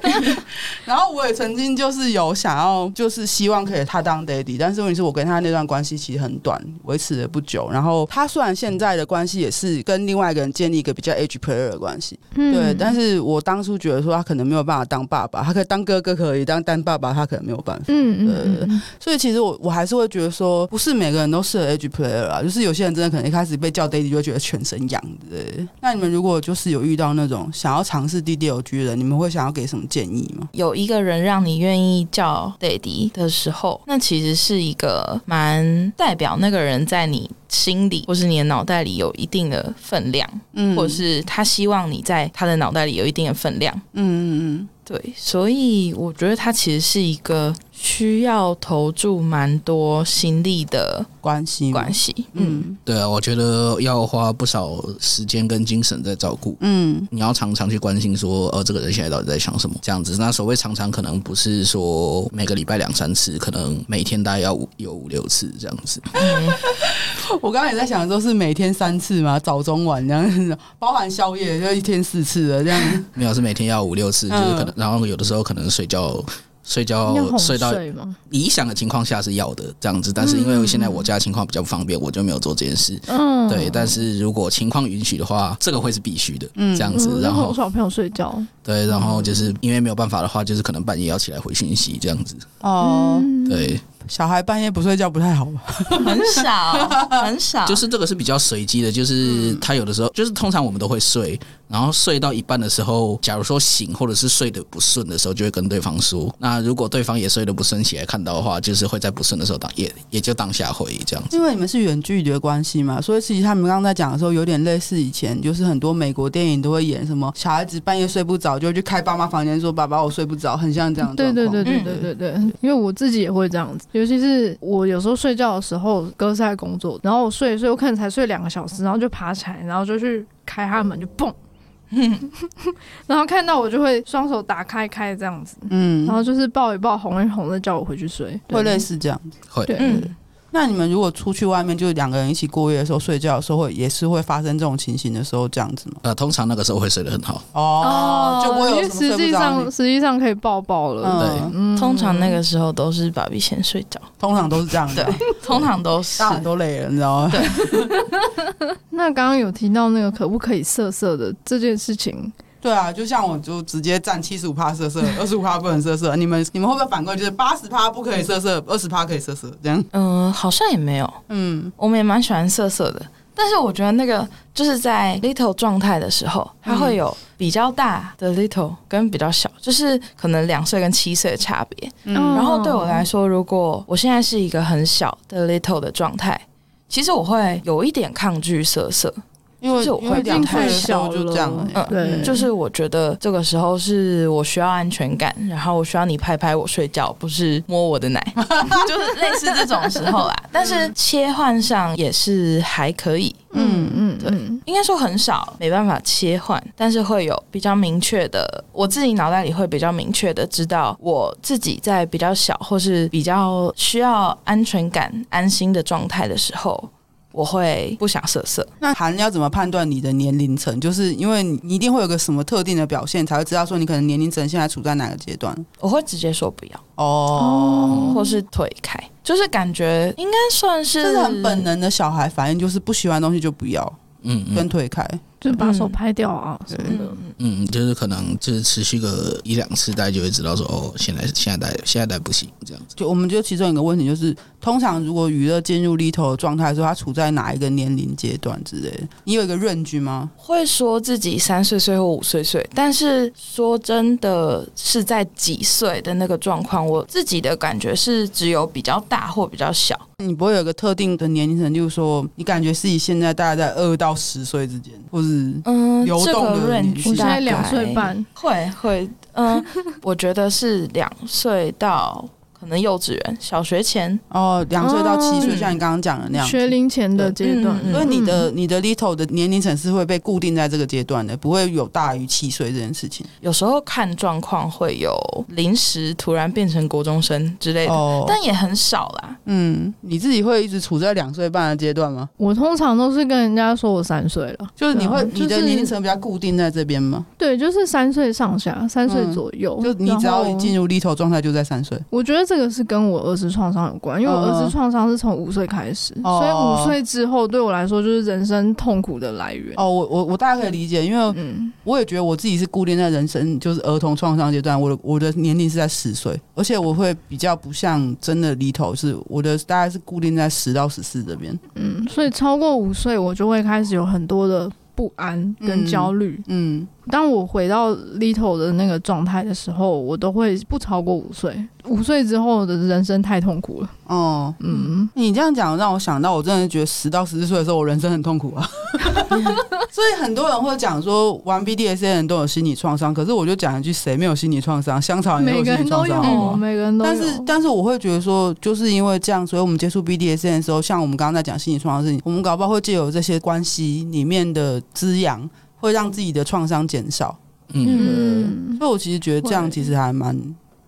(laughs) 然后我也曾经就是有想要，就是希望可以他当 daddy，但是问题是我跟他那段关系其实很短，维持了不久。然后他虽然现在的关系也是跟另外一个人建立一个比较 age player 的关系，嗯对，但是我当初觉得说他可能没有办法当爸爸，他可以当哥哥可以，当当爸爸他可能没有办法。嗯嗯嗯，所以其实我我还是会觉得说，不是每个人都适合 age player 啊，就是有些人真的可能一开始被叫 daddy 就会觉得全身痒的对，那你们如果就是有遇到那种想要尝试 DDLG 的人，你们会想要给什么建议吗？有一个人让你愿意叫 Daddy 的时候，那其实是一个蛮代表那个人在你心里或是你的脑袋里有一定的分量，嗯，或者是他希望你在他的脑袋里有一定的分量，嗯嗯嗯，对，所以我觉得他其实是一个。需要投注蛮多心力的关系，关系，嗯，对啊，我觉得要花不少时间跟精神在照顾，嗯，你要常常去关心说，呃，这个人现在到底在想什么，这样子。那所谓常常，可能不是说每个礼拜两三次，可能每天大概要五有五六次这样子。嗯、(laughs) 我刚刚也在想，说是每天三次嘛，早中晚这样子，包含宵夜就一天四次的这样。没有，是每天要五六次，就是可能，然后有的时候可能睡觉。睡觉睡到理想的情况下是要的这样子，但是因为现在我家情况比较不方便，我就没有做这件事。嗯，对。但是如果情况允许的话，这个会是必须的。嗯，这样子。然后小朋友睡觉。对，然后就是因为没有办法的话，就是可能半夜要起来回信息这样子。哦，对。小孩半夜不睡觉不太好吧？很少，很少。就是这个是比较随机的，就是他有的时候，就是通常我们都会睡，然后睡到一半的时候，假如说醒或者是睡得不顺的时候，就会跟对方说。那如果对方也睡得不顺起来看到的话，就是会在不顺的时候当也也就当下回这样子。因为你们是远距离的关系嘛，所以其实他们刚刚在讲的时候，有点类似以前，就是很多美国电影都会演什么小孩子半夜睡不着，就会去开爸妈房间说：“爸爸，我睡不着。”很像这样。对对对对对对对，因为我自己也会这样子。尤其是我有时候睡觉的时候，哥是在工作，然后我睡一睡，我可能才睡两个小时，然后就爬起来，然后就去开他的门，就蹦，(laughs) 然后看到我就会双手打开开这样子，嗯，然后就是抱一抱，哄一哄的叫我回去睡，会类似这样子，会，对。嗯那你们如果出去外面，就是两个人一起过夜的时候，睡觉的时候会也是会发生这种情形的时候，这样子吗？呃，通常那个时候会睡得很好哦，就不会有。实际上，实际上可以抱抱了。嗯、对，嗯、通常那个时候都是爸比先睡着，通常都是这样的。对，通常都是大人都累了，你知道吗？对。(laughs) 那刚刚有提到那个可不可以色色的这件事情。对啊，就像我就直接占七十五趴色色，二十五趴不能色色。你们你们会不会反过来就是八十趴不可以色色，二十趴可以色色这样？嗯，好像也没有。嗯，我们也蛮喜欢色色的，但是我觉得那个就是在 little 状态的时候，它会有比较大的 little 跟比较小，就是可能两岁跟七岁的差别。嗯，然后对我来说，如果我现在是一个很小的 little 的状态，其实我会有一点抗拒色色。因为我会这样太小就这样，嗯，对，就是我觉得这个时候是我需要安全感，然后我需要你拍拍我睡觉，不是摸我的奶，(laughs) 就是类似这种时候啦。但是切换上也是还可以，嗯嗯，对，应该说很少没办法切换，但是会有比较明确的，我自己脑袋里会比较明确的知道，我自己在比较小或是比较需要安全感、安心的状态的时候。我会不想色色。那韩要怎么判断你的年龄层？就是因为你一定会有个什么特定的表现，才会知道说你可能年龄层现在处在哪个阶段。我会直接说不要哦，或是退开，就是感觉应该算是这是很本能的小孩反应，就是不喜欢的东西就不要，嗯，跟推开。就把手拍掉啊什么的，嗯，就是可能就是持续个一两次，大家就会知道说，哦，现在现在现在代不行这样子。就我们觉得其中一个问题就是，通常如果娱乐进入 little 的状态的时候，他处在哪一个年龄阶段之类的？你有一个 range 吗？会说自己三岁岁或五岁岁，但是说真的是在几岁的那个状况，我自己的感觉是只有比较大或比较小。你不会有一个特定的年龄层，就是说你感觉自己现在大概在二到十岁之间，或是嗯，这个 range 现在两岁半，会会，(laughs) 嗯，我觉得是两岁到。可能幼稚园、小学前哦，两岁到七岁，像你刚刚讲的那样，学龄前的阶段。所以你的你的 little 的年龄层是会被固定在这个阶段的，不会有大于七岁这件事情。有时候看状况会有临时突然变成国中生之类的，但也很少啦。嗯，你自己会一直处在两岁半的阶段吗？我通常都是跟人家说我三岁了，就是你会你的年龄层比较固定在这边吗？对，就是三岁上下，三岁左右。就你只要一进入 little 状态，就在三岁。我觉得这。这个是跟我儿时创伤有关，因为我儿时创伤是从五岁开始，哦、所以五岁之后对我来说就是人生痛苦的来源。哦，我我我大概可以理解，因为我也觉得我自己是固定在人生就是儿童创伤阶段，我的我的年龄是在十岁，而且我会比较不像真的 little，是我的大概是固定在十到十四这边。嗯，所以超过五岁我就会开始有很多的不安跟焦虑。嗯，当我回到 Little 的那个状态的时候，我都会不超过五岁。五岁之后的人生太痛苦了。哦，嗯，你这样讲让我想到，我真的觉得十到十四岁的时候，我人生很痛苦啊。(laughs) 所以很多人会讲说，玩 BDSM 的人都有心理创伤，可是我就讲一句，谁没有心理创伤？香草人都有心理创伤，嗯，每个人都有。但是，但是我会觉得说，就是因为这样，所以我们接触 BDSM 的时候，像我们刚刚在讲心理创伤的事情，我们搞不好会借由这些关系里面的滋养，会让自己的创伤减少。嗯，所以我其实觉得这样其实还蛮。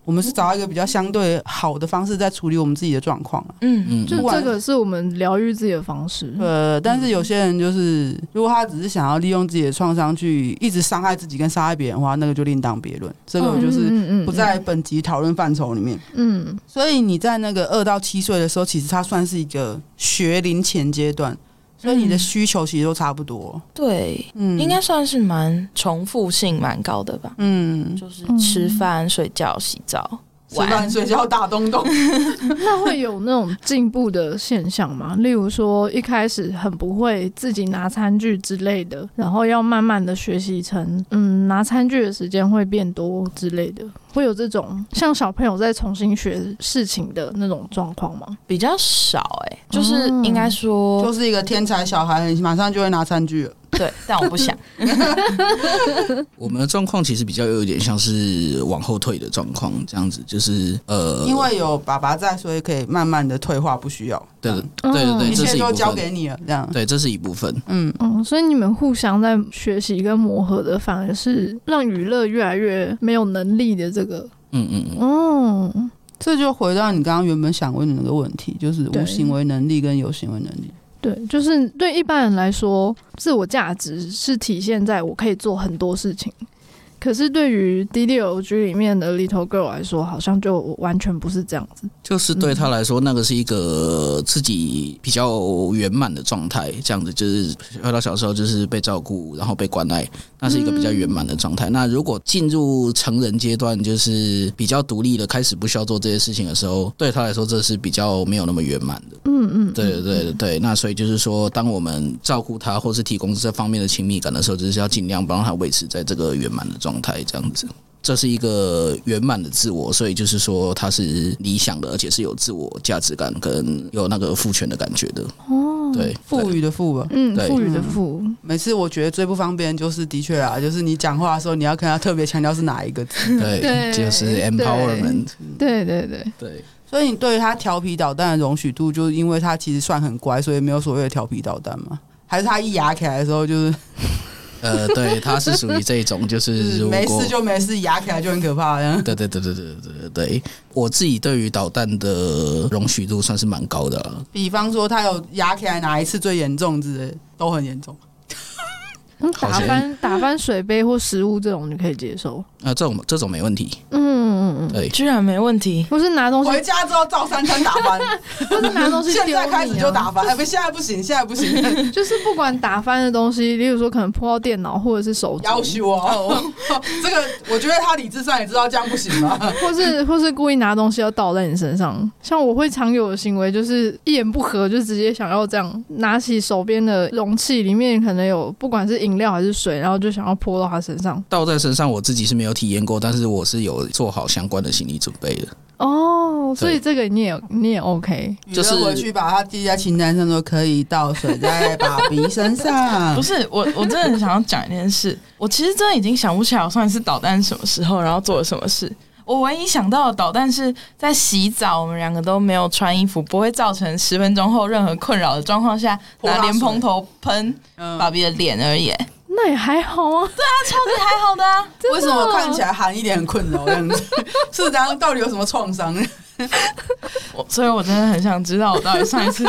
我们是找到一个比较相对好的方式在处理我们自己的状况。嗯嗯，就这个是我们疗愈自己的方式。呃，但是有些人就是，如果他只是想要利用自己的创伤去一直伤害自己跟伤害别人的话，那个就另当别论。这个就是不在本集讨论范畴里面。嗯，所以你在那个二到七岁的时候，其实他算是一个学龄前阶段。所以你的需求其实都差不多，对，嗯，应该算是蛮重复性蛮高的吧，嗯，就是吃饭、睡觉、洗澡。吃饭睡觉打东东，(laughs) 那会有那种进步的现象吗？例如说一开始很不会自己拿餐具之类的，然后要慢慢的学习成，嗯，拿餐具的时间会变多之类的，会有这种像小朋友在重新学事情的那种状况吗？比较少哎、欸，就是应该说，就是一个天才小孩，马上就会拿餐具了。对，但我不想。(laughs) 我们的状况其实比较有一点像是往后退的状况，这样子就是呃，因为有爸爸在，所以可以慢慢的退化，不需要。对，对对对，一切都交给你了，这样。对，这是一部分。嗯嗯，所以你们互相在学习跟磨合的，反而是让娱乐越来越没有能力的这个。嗯嗯嗯。哦，这就回到你刚刚原本想问的那个问题，就是无行为能力跟有行为能力。对，就是对一般人来说，自我价值是体现在我可以做很多事情。可是对于 D D O G 里面的 Little Girl 来说，好像就完全不是这样子。就是对他来说，那个是一个自己比较圆满的状态，这样子就是回到小时候就是被照顾，然后被关爱，那是一个比较圆满的状态。那如果进入成人阶段，就是比较独立的，开始不需要做这些事情的时候，对他来说，这是比较没有那么圆满的。嗯嗯，对对对对。那所以就是说，当我们照顾他，或是提供这方面的亲密感的时候，就是要尽量不让他维持在这个圆满的状态。状态这样子，这是一个圆满的自我，所以就是说他是理想的，而且是有自我价值感跟有那个赋权的感觉的。哦，对，赋予的赋吧，嗯，赋予的赋。每次我觉得最不方便就是的确啊，就是你讲话的时候，你要跟他特别强调是哪一个字。对，(laughs) 对就是 empowerment。对对对对，所以你对于他调皮捣蛋的容许度，就是因为他其实算很乖，所以没有所谓的调皮捣蛋嘛？还是他一牙起来的时候就是？呃，对，他是属于这种，就 (laughs) 是如果没事就没事，压起来就很可怕。对对对对对对对对，我自己对于导弹的容许度算是蛮高的了。比方说，他有压起来哪一次最严重之类，都很严重。打翻打翻水杯或食物这种，你可以接受？啊，这种这种没问题。嗯嗯嗯，对，居然没问题。不是拿东西回家之后照三餐打翻，(laughs) 不是拿东西丢。现在开始就打翻，哎，不，现在不行，现在不行。(laughs) 就是不管打翻的东西，例如说可能泼到电脑或者是手机，要求哦。(laughs) 这个我觉得他理智上也知道这样不行吧。或是或是故意拿东西要倒在你身上，像我会常有的行为就是一言不合就直接想要这样拿起手边的容器，里面可能有不管是饮料还是水，然后就想要泼到他身上，倒在身上。我自己是没有体验过，但是我是有做好相关的心理准备的。哦，所以这个你也你也 OK，就是我去把它记在清单上，都可以倒水在爸比身上。(laughs) 不是我，我真的很想要讲一件事。我其实真的已经想不起来我上一次捣蛋什么时候，然后做了什么事。我唯一想到的导弹是在洗澡，我们两个都没有穿衣服，不会造成十分钟后任何困扰的状况下，拿莲蓬头喷爸比的脸而已。那也还好啊，对啊，超级还好的啊。(laughs) 的为什么看起来含一点很困扰这样子？是这样，到底有什么创伤？(laughs) 我所以，我真的很想知道，我到底上一次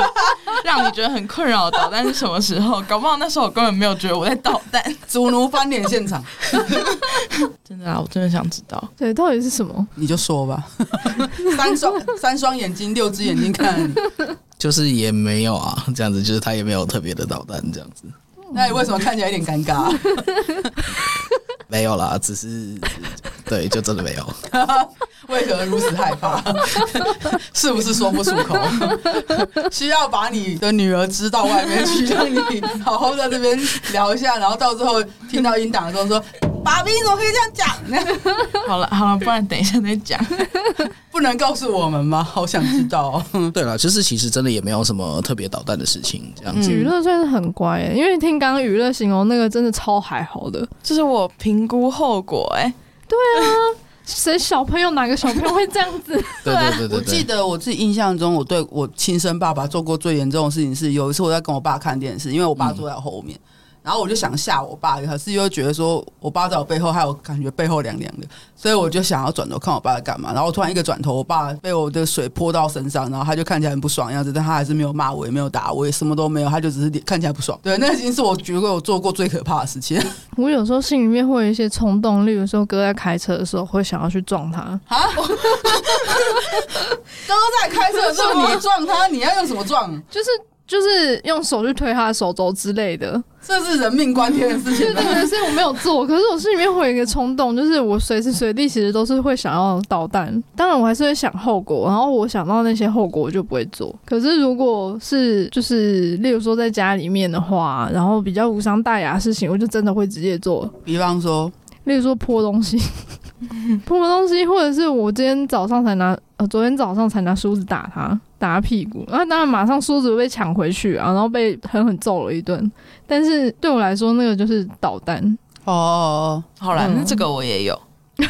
让你觉得很困扰的导弹是什么时候？搞不好那时候我根本没有觉得我在导弹，主奴翻脸现场。(laughs) 真的啊，我真的想知道，对，到底是什么？你就说吧。三双三双眼睛，六只眼睛看，就是也没有啊，这样子，就是他也没有特别的导弹这样子。(laughs) 那你为什么看起来有点尴尬？(laughs) 没有啦，只是对，就真的没有。(laughs) 为何如此害怕？是不是说不出口？需要把你的女儿支到外面去，让你好好在这边聊一下，然后到最后听到音档的时候说：“爸比，你怎么可以这样讲呢？” (laughs) 好了好了，不然等一下再讲。(laughs) 不能告诉我们吗？好想知道。(laughs) 对了，就是其实真的也没有什么特别捣蛋的事情，这样子。娱乐算是很乖，因为听刚刚娱乐形容那个真的超还好的，就是我评估后果。哎，对啊，谁小朋友哪个小朋友会这样子？对对对对，我记得我自己印象中，我对我亲生爸爸做过最严重的事情是，有一次我在跟我爸看电视，因为我爸坐在后面。嗯然后我就想吓我爸，可是又觉得说我爸在我背后，还有感觉背后凉凉的，所以我就想要转头看我爸在干嘛。然后突然一个转头，我爸被我的水泼到身上，然后他就看起来很不爽的样子，但他还是没有骂我，也没有打我，也什么都没有，他就只是看起来不爽。对，那已经是我觉得我做过最可怕的事情。我有时候心里面会有一些冲动，例如说哥在开车的时候会想要去撞他啊。(laughs) 哥在开车的时候你撞他，你要用什么撞？就是。就是用手去推他的手肘之类的，这是人命关天的事情。对对对，所以我没有做。可是我心里面会有一个冲动，就是我随时随地其实都是会想要捣蛋。当然，我还是会想后果，然后我想到那些后果，我就不会做。可是如果是就是，例如说在家里面的话，然后比较无伤大雅的事情，我就真的会直接做。比方说，例如说泼东西，(laughs) 泼东西，或者是我今天早上才拿，呃，昨天早上才拿梳子打他。打他屁股，然后当然马上梳子被抢回去啊，然后被狠狠揍了一顿。但是对我来说，那个就是捣蛋。哦，好了，那这个我也有。(laughs)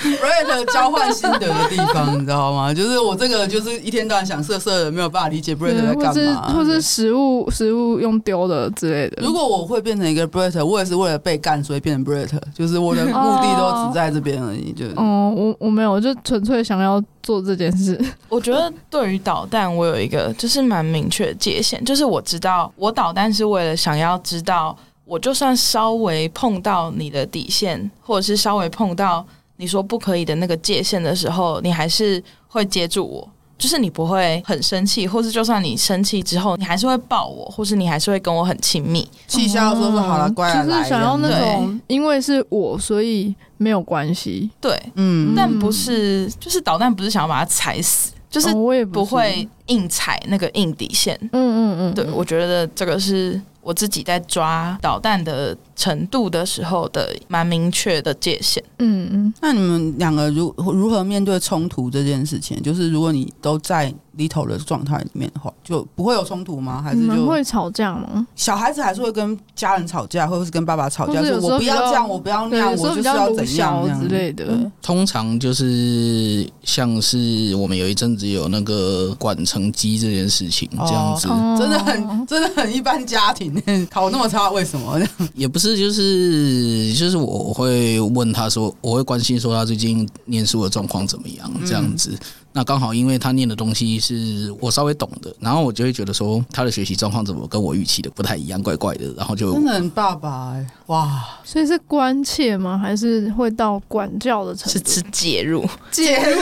Brett 交换心得的地方，你知道吗？就是我这个就是一天到晚想色色的，没有办法理解 Brett 在干嘛，或是食物食物用丢的之类的。如果我会变成一个 Brett，我也是为了被干，所以变成 Brett，就是我的目的都只在这边而已。就哦，我我没有，我就纯粹想要做这件事。我觉得对于导弹，我有一个就是蛮明确的界限，就是我知道我导弹是为了想要知道。我就算稍微碰到你的底线，或者是稍微碰到你说不可以的那个界限的时候，你还是会接住我，就是你不会很生气，或是就算你生气之后，你还是会抱我，或是你还是会跟我很亲密。气消说说好了，乖了，就是想要那种，因为是我，所以没有关系。对，嗯，但不是，就是导弹，不是想要把它踩死，就是我也不会硬踩那个硬底线。嗯嗯嗯，对，我觉得这个是。我自己在抓导弹的程度的时候的蛮明确的界限。嗯嗯，那你们两个如如何面对冲突这件事情？就是如果你都在里头的状态里面的话，就不会有冲突吗？还是就会吵架吗？小孩子还是会跟家人吵架，或者是跟爸爸吵架，说我不要这样，我不要那样，我就是要怎样之类的。通常就是像是我们有一阵子有那个管成绩这件事情，这样子真的很真的很一般家庭。(laughs) 考那么差，为什么？(laughs) 也不是，这就是就是我会问他说，我会关心说他最近念书的状况怎么样，这样子。那刚好，因为他念的东西是我稍微懂的，然后我就会觉得说他的学习状况怎么跟我预期的不太一样，怪怪的，然后就真的很爸爸哎，哇！所以是关切吗？还是会到管教的程度？是是介入，介入，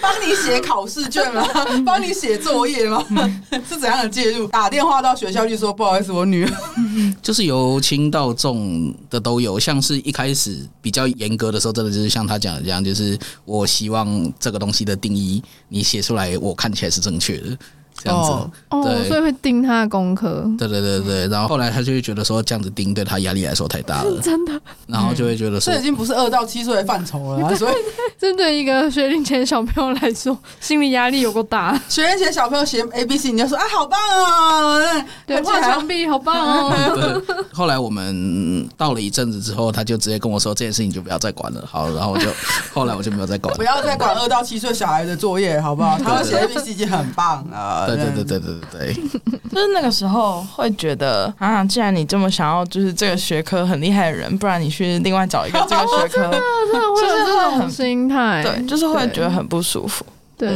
帮你写考试卷吗？(laughs) 帮你写作业吗？(laughs) 是怎样的介入？打电话到学校去说不好意思，我女儿 (laughs) 就是由轻到重的都有，像是一开始比较严格的时候，真的就是像他讲的这样，就是我希望这个东西的定义。一，你写出来，我看起来是正确的。这样子，哦，所以会盯他的功课。对对对对，然后后来他就会觉得说，这样子盯对他压力来说太大了，(laughs) 真的。然后就会觉得说，这已经不是二到七岁的范畴了。(laughs) 所以，针对一个学龄前小朋友来说，(laughs) 心理压力有够大。学龄前小朋友写 A B C，你就说啊，好棒哦，对，画墙壁好棒哦。后来我们到了一阵子之后，他就直接跟我说，这件事情就不要再管了。好，然后我就后来我就没有再管，不要再管二到七岁小孩的作业，好不好？他们写 A B C 已经很棒了。对对对对对对对，(laughs) 就是那个时候会觉得啊，既然你这么想要，就是这个学科很厉害的人，不然你去另外找一个这个 (laughs) 学科，就是这种心态，对，就是会觉得很不舒服。对，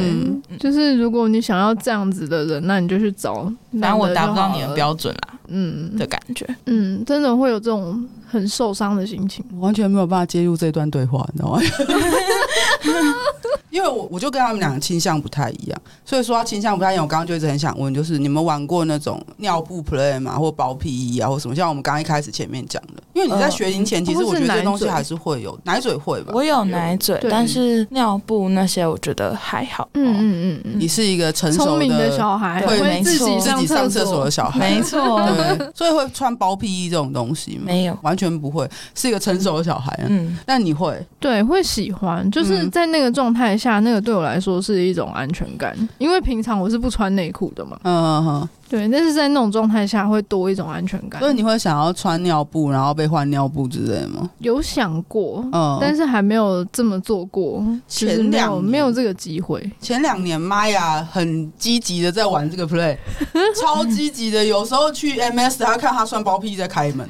就是如果你想要这样子的人，那你就去找，反正我达不到你的标准啦，嗯。的感觉，嗯，真的会有这种很受伤的心情，完全没有办法接入这段对话，你知道吗？(laughs) 因为我我就跟他们两个倾向不太一样，所以说他倾向不太一样。我刚刚就一直很想问，就是你们玩过那种尿布 play 嘛？或包屁衣啊，或什么？像我们刚刚一开始前面讲的，因为你在学龄前，其实我觉得这东西还是会有奶嘴会吧。我有奶嘴，但是尿布那些我觉得还好。嗯嗯嗯，你是一个成熟的小孩，会自己自己上厕所的小孩，没错。对，所以会穿包屁衣这种东西吗？没有，完全不会，是一个成熟的小孩。嗯，但你会？对，会喜欢，就是在那个状态下，那个对我来说是一种安全感，因为平常我是不穿内裤的嘛。嗯嗯。对，但是在那种状态下会多一种安全感。所以你会想要穿尿布，然后被换尿布之类的吗？有想过，嗯，但是还没有这么做过。前两没有这个机会。前两年，妈呀很积极的在玩这个 play，(laughs) 超积极的。有时候去 MS，他看他穿包屁在开门，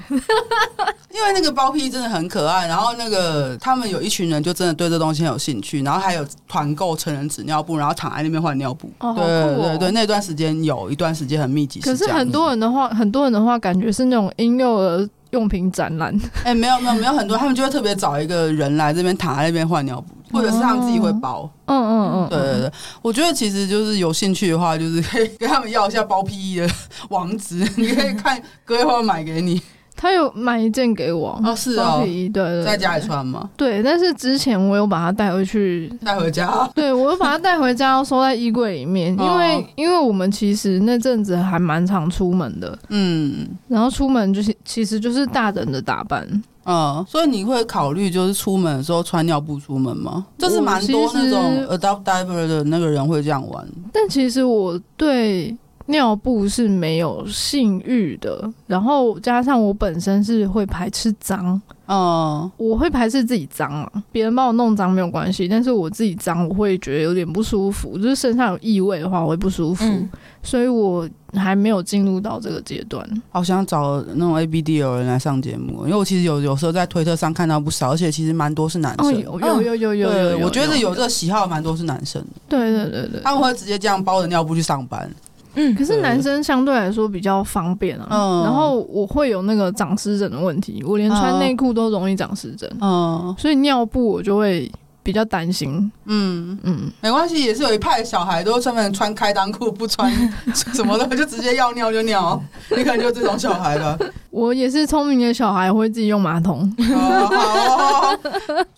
因为那个包屁真的很可爱。然后那个他们有一群人就真的对这东西很有兴趣，然后还有团购成人纸尿布，然后躺在那边换尿布。哦，对对对，那段时间有一段时间很。可是很多人的话，很多人的话，感觉是那种婴幼儿用品展览。(laughs) 哎，没有没有没有很多，他们就会特别找一个人来这边躺在那边换尿布，或者是他们自己会包。嗯嗯嗯，对对对，我觉得其实就是有兴趣的话，就是可以跟他们要一下包 PE 的网址，(laughs) 你可以看隔一会儿买给你。他有买一件给我哦，是哦，对对，在家里穿吗？对，但是之前我有把它带回去，(laughs) 带回家。(laughs) 对，我有把它带回家，收在衣柜里面，因为因为我们其实那阵子还蛮常出门的，嗯，然后出门就是其实就是大人的打扮，嗯，所以你会考虑就是出门的时候穿尿布出门吗？这是蛮多那种 adult diaper 的那个人会这样玩，但其实我对。尿布是没有性欲的，然后加上我本身是会排斥脏，嗯，我会排斥自己脏啊，别人帮我弄脏没有关系，但是我自己脏我会觉得有点不舒服，就是身上有异味的话我会不舒服，嗯、所以我还没有进入到这个阶段。好想找那种 ABD 有人来上节目，因为我其实有有时候在推特上看到不少，而且其实蛮多是男生，哦、有有有有有，有，我觉得有这个喜好蛮多是男生的，对对对对，他们会直接这样包着尿布去上班。嗯，可是男生相对来说比较方便啊。嗯，然后我会有那个长湿疹的问题，我连穿内裤都容易长湿疹。嗯，所以尿布我就会比较担心。嗯嗯，没关系，也是有一派小孩都专门穿开裆裤，不穿 (laughs) 什么的，就直接要尿就尿。你可能就这种小孩吧。我也是聪明的小孩，会自己用马桶。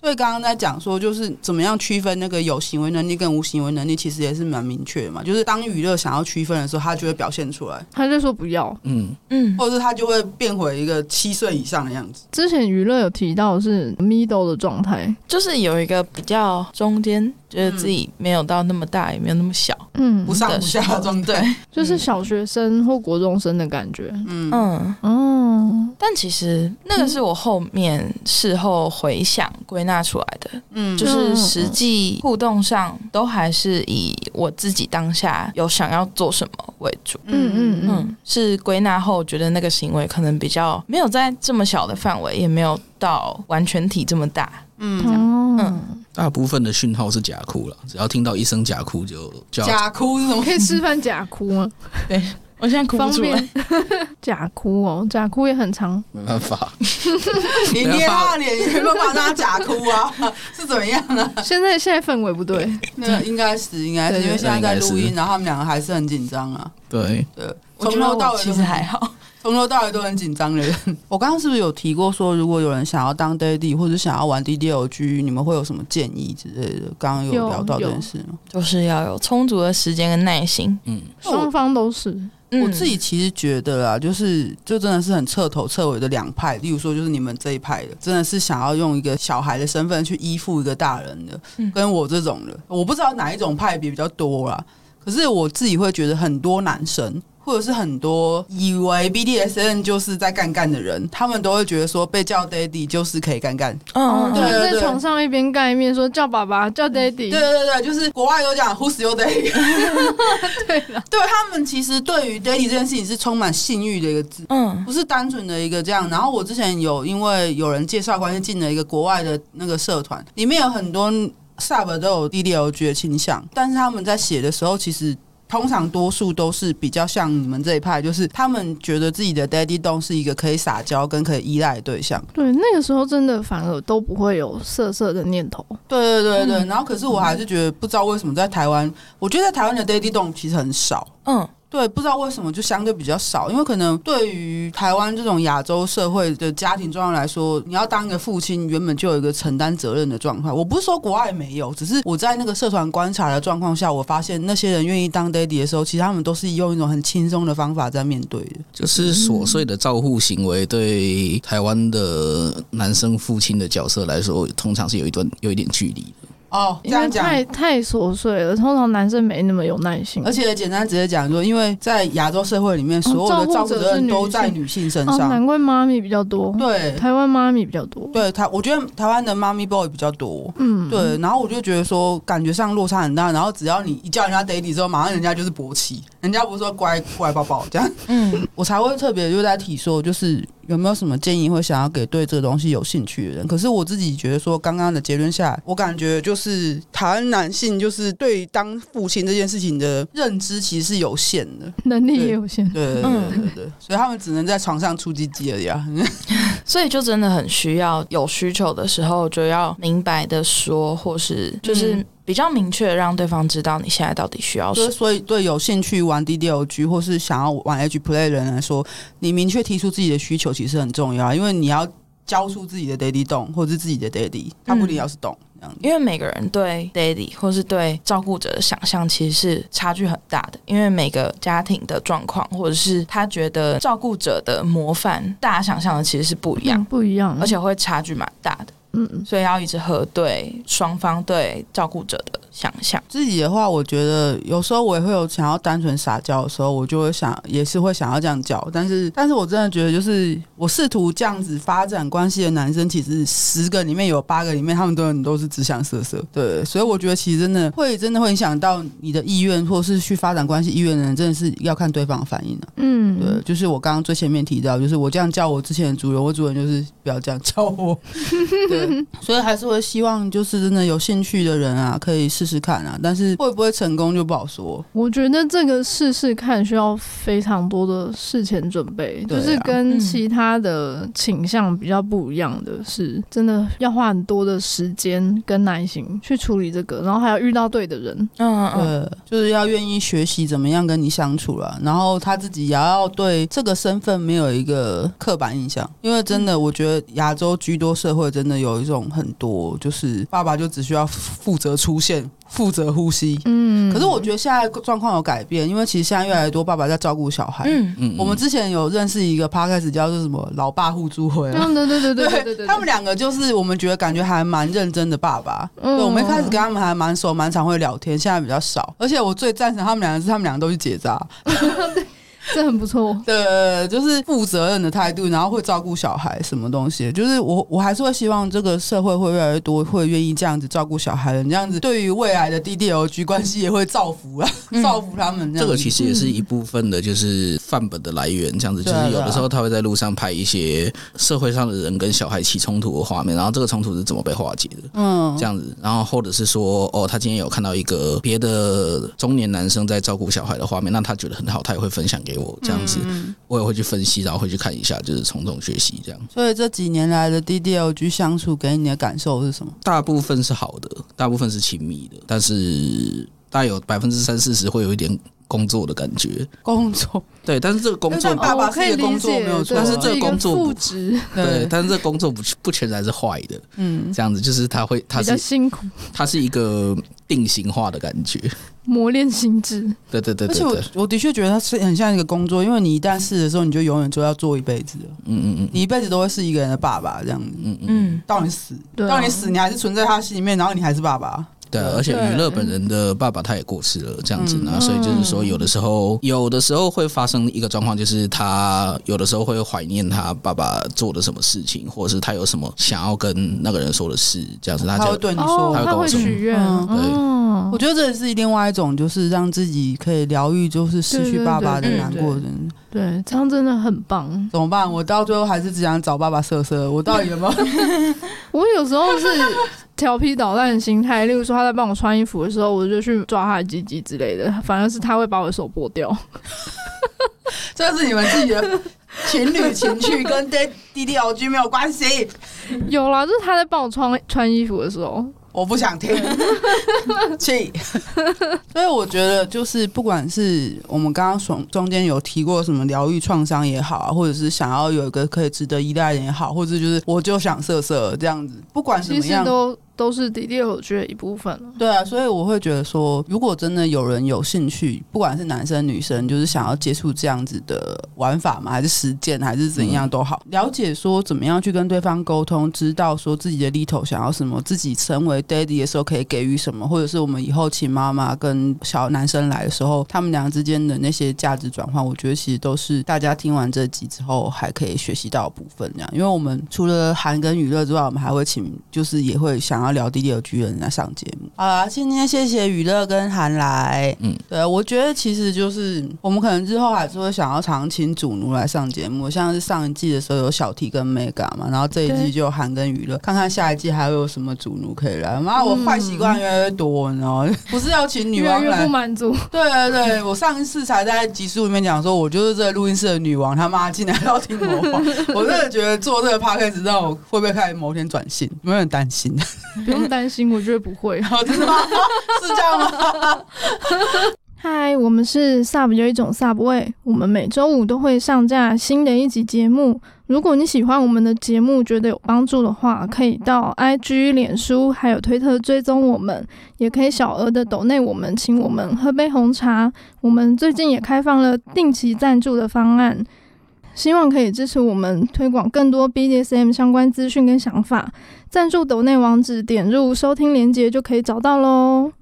所以刚刚在讲说，就是怎么样区分那个有行为能力跟无行为能力，其实也是蛮明确的嘛。就是当娱乐想要区分的时候，他就会表现出来。他就说不要，嗯嗯，或者是他就会变回一个七岁以上的样子。之前娱乐有提到是 middle 的状态，就是有一个比较中间。觉得自己没有到那么大，也没有那么小，嗯，不上不下的状态，对，(laughs) 就是小学生或国中生的感觉，嗯。嗯。嗯。但其实那个是我后面事后回想归纳出来的，嗯，就是实际互动上都还是以我自己当下有想要做什么为主，嗯嗯嗯，是归纳后觉得那个行为可能比较没有在这么小的范围，也没有到完全体这么大，嗯。嗯。大部分的讯号是假哭了，只要听到一声假哭就叫假哭，是什么可以示范假哭吗？对，(laughs) 我现在哭不出来。(laughs) 假哭哦，假哭也很长，没办法。(laughs) 你捏他的脸，你没办法让他假哭啊？是怎么样啊？现在现在氛围不对，那应该是应该是因为现在在录音，然后他们两个还是很紧张啊。对对，从头到尾其实还好。从头到尾都很紧张的人，(laughs) 我刚刚是不是有提过说，如果有人想要当 daddy 或者想要玩 DDLG，你们会有什么建议之类的？刚刚有聊到这件事吗？就是要有充足的时间跟耐心。嗯，双方都是。我自己其实觉得啦，就是就真的是很彻头彻尾的两派。例如说，就是你们这一派的，真的是想要用一个小孩的身份去依附一个大人的，跟我这种的，我不知道哪一种派别比较多啦。可是我自己会觉得很多男生。或者是很多以为 BDSN 就是在干干的人，他们都会觉得说被叫 daddy 就是可以干干。嗯，对，在床上一边干一边说叫爸爸叫 daddy。对对对，就是国外都讲 Who's your daddy。(laughs) (laughs) 对了，对他们其实对于 daddy 这件事情是充满性欲的一个字，嗯，不是单纯的一个这样。然后我之前有因为有人介绍关系进了一个国外的那个社团，里面有很多 sub 都有 DDLG 的倾向，但是他们在写的时候其实。通常多数都是比较像你们这一派，就是他们觉得自己的 daddy d o n 是一个可以撒娇跟可以依赖的对象。对，那个时候真的反而都不会有色色的念头。对对对对，嗯、然后可是我还是觉得不知道为什么在台湾，我觉得在台湾的 daddy d o n 其实很少。嗯。对，不知道为什么就相对比较少，因为可能对于台湾这种亚洲社会的家庭状况来说，你要当一个父亲，原本就有一个承担责任的状态。我不是说国外没有，只是我在那个社团观察的状况下，我发现那些人愿意当 daddy 的时候，其实他们都是用一种很轻松的方法在面对的，就是琐碎的照护行为，对台湾的男生父亲的角色来说，通常是有一段有一点距离。哦，因为太太琐碎了，通常男生没那么有耐心。而且简单直接讲说，因为在亚洲社会里面，所有的照顾责任都在女性身上，哦、难怪妈咪比较多。对，台湾妈咪比较多。对台，我觉得台湾的妈咪 boy 比较多。嗯，对。然后我就觉得说，感觉上落差很大。然后只要你一叫人家 daddy 之后，马上人家就是勃起，人家不是说乖乖宝宝这样。嗯，(laughs) 我才会特别就在提说，就是。有没有什么建议会想要给对这个东西有兴趣的人？可是我自己觉得说，刚刚的结论下来，我感觉就是台湾男性就是对当父亲这件事情的认知其实是有限的，能力也有限。对对对对对，对，所以他们只能在床上出鸡鸡而已啊。(laughs) 所以就真的很需要有需求的时候就要明白的说，或是就是。比较明确，让对方知道你现在到底需要什么。所以，对有兴趣玩 DDLG 或是想要玩 H Play 的人来说，你明确提出自己的需求其实很重要，因为你要交出自己的 Daddy 洞，或者是自己的 Daddy，他不一定要是洞。这样。因为每个人对 Daddy 或是对照顾者的想象其实是差距很大的，因为每个家庭的状况，或者是他觉得照顾者的模范，大家想象的其实是不一样，嗯、不一样，而且会差距蛮大的。嗯，所以要一直核对双方对照顾者的想象。自己的话，我觉得有时候我也会有想要单纯撒娇的时候，我就会想，也是会想要这样叫。但是，但是我真的觉得，就是我试图这样子发展关系的男生，其实十个里面有八个里面，他们都都是只想色色。对，所以我觉得其实真的会真的会影响到你的意愿，或是去发展关系意愿的人，真的是要看对方的反应的。嗯，对，就是我刚刚最前面提到，就是我这样叫我之前的主人，我主人就是不要这样叫我。(laughs) 对。所以还是会希望，就是真的有兴趣的人啊，可以试试看啊。但是会不会成功就不好说。我觉得这个试试看需要非常多的事前准备，就是跟其他的倾向比较不一样的是，真的要花很多的时间跟耐心去处理这个，然后还要遇到对的人。嗯嗯，就是要愿意学习怎么样跟你相处了，然后他自己也要对这个身份没有一个刻板印象，因为真的，我觉得亚洲居多社会真的有。有一种很多，就是爸爸就只需要负责出现，负责呼吸。嗯，可是我觉得现在状况有改变，因为其实现在越来越多爸爸在照顾小孩。嗯嗯，我们之前有认识一个 podcast 叫做什么“老爸互助会”。对对对对对对对，他们两个就是我们觉得感觉还蛮认真的爸爸。嗯，对，我们一开始跟他们还蛮熟，蛮常会聊天，现在比较少。而且我最赞成他们两个是，他们两个都去结扎。(laughs) (laughs) 这很不错，对，就是负责任的态度，然后会照顾小孩，什么东西，就是我我还是会希望这个社会会越来越多会愿意这样子照顾小孩的，这样子对于未来的 DDLG 关系也会造福啊，嗯、造福他们这。这个其实也是一部分的，就是范本的来源，这样子，就是有的时候他会在路上拍一些社会上的人跟小孩起冲突的画面，然后这个冲突是怎么被化解的，嗯，这样子，然后或者是说，哦，他今天有看到一个别的中年男生在照顾小孩的画面，那他觉得很好，他也会分享给。我这样子，我也会去分析，然后会去看一下，就是从中学习这样。所以这几年来的 DDLG 相处给你的感受是什么？大部分是好的，大部分是亲密的，但是大概有百分之三四十会有一点工作的感觉。工作对，但是这个工作爸爸可以工作没有错，但是这个工作不值。对，但是这个工作不不全然是坏的。嗯，这样子就是他会，他是辛苦，他是一个定型化的感觉。磨练心智，对对对，对，而且我我的确觉得他是很像一个工作，因为你一旦试的时候，你就永远就要做一辈子了。嗯嗯嗯，你一辈子都会是一个人的爸爸，这样子。嗯嗯，到你死，到你死，你还是存在他心里面，然后你还是爸爸。对，而且娱乐本人的爸爸他也过世了，这样子呢，所以就是说，有的时候有的时候会发生一个状况，就是他有的时候会怀念他爸爸做的什么事情，或者是他有什么想要跟那个人说的事，这样子他就会对你说，他会许愿。对，我觉得这也是另外一种，就是让自己可以疗愈，就是失去爸爸的难过的人。对，这样真的很棒。怎么办？我到最后还是只想找爸爸色色。我到 (laughs) 底有没有？(laughs) 我有时候是。调皮捣蛋的心态，例如说他在帮我穿衣服的时候，我就去抓他的鸡鸡之类的，反而是他会把我的手剥掉。(laughs) 这是你们自己的情侣情趣，跟 DDLG 没有关系。有啦，就是他在帮我穿穿衣服的时候，我不想听，(laughs) 气。所以我觉得，就是不管是我们刚刚从中间有提过什么疗愈创伤也好啊，或者是想要有一个可以值得依赖的人也好，或者就是我就想色色这样子，不管怎么样。都是 DDLG 的一部分了。对啊，所以我会觉得说，如果真的有人有兴趣，不管是男生女生，就是想要接触这样子的玩法嘛，还是实践，还是怎样都好，了解说怎么样去跟对方沟通，知道说自己的 Little 想要什么，自己成为 Daddy 的时候可以给予什么，或者是我们以后请妈妈跟小男生来的时候，他们俩之间的那些价值转换，我觉得其实都是大家听完这集之后还可以学习到的部分。这样，因为我们除了韩跟娱乐之外，我们还会请，就是也会想要。聊 DDLG 的人来上节目，好啦，今天谢谢娱乐跟韩来，嗯，对，我觉得其实就是我们可能之后还是会想要常请主奴来上节目，像是上一季的时候有小 T 跟 Mega 嘛，然后这一季就韩跟娱乐，看看下一季还会有什么主奴可以来。妈，我坏习惯越来越多，你知道吗？(laughs) 不是要请女王来，越越不满足。对对对，我上一次才在集数里面讲说，我就是这个录音室的女王，他妈进来要听我话，(laughs) 我真的觉得做这个 podcast 让我会不会开始某天转性，有点担心。(laughs) (laughs) 不用担心，我觉得不会。好，(laughs) 真的吗？(laughs) 是这样吗？嗨，我们是 Sub 有一种 Sub 味，我们每周五都会上架新的一集节目。如果你喜欢我们的节目，觉得有帮助的话，可以到 IG、脸书还有推特追踪我们，也可以小额的抖内我们，请我们喝杯红茶。我们最近也开放了定期赞助的方案。希望可以支持我们推广更多 BDSM 相关资讯跟想法。赞助抖内网址点入收听连接就可以找到喽。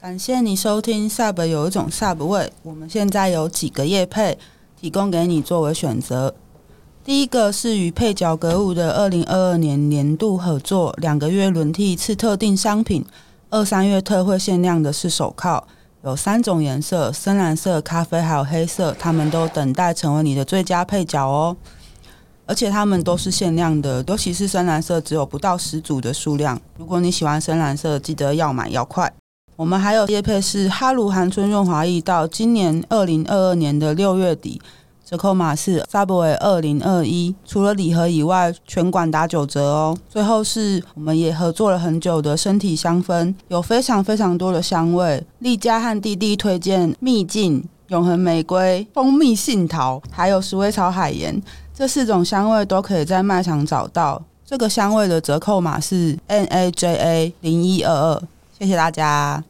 感谢你收听 Sub 有一种 Sub 味。我们现在有几个业配提供给你作为选择。第一个是与配角格舞的二零二二年年度合作，两个月轮替一次特定商品，二三月特惠限量的是手铐。有三种颜色：深蓝色、咖啡还有黑色，他们都等待成为你的最佳配角哦。而且他们都是限量的，尤其是深蓝色，只有不到十组的数量。如果你喜欢深蓝色，记得要买要快。我们还有业配是哈鲁韩春润滑液，到今年二零二二年的六月底。折扣码是 Subway 二零二一，除了礼盒以外，全馆打九折哦。最后是我们也合作了很久的身体香氛，有非常非常多的香味。栗嘉和弟弟推荐秘境、永恒玫瑰、蜂蜜杏桃，还有鼠尾草海盐，这四种香味都可以在卖场找到。这个香味的折扣码是 N A J A 零一二二，谢谢大家。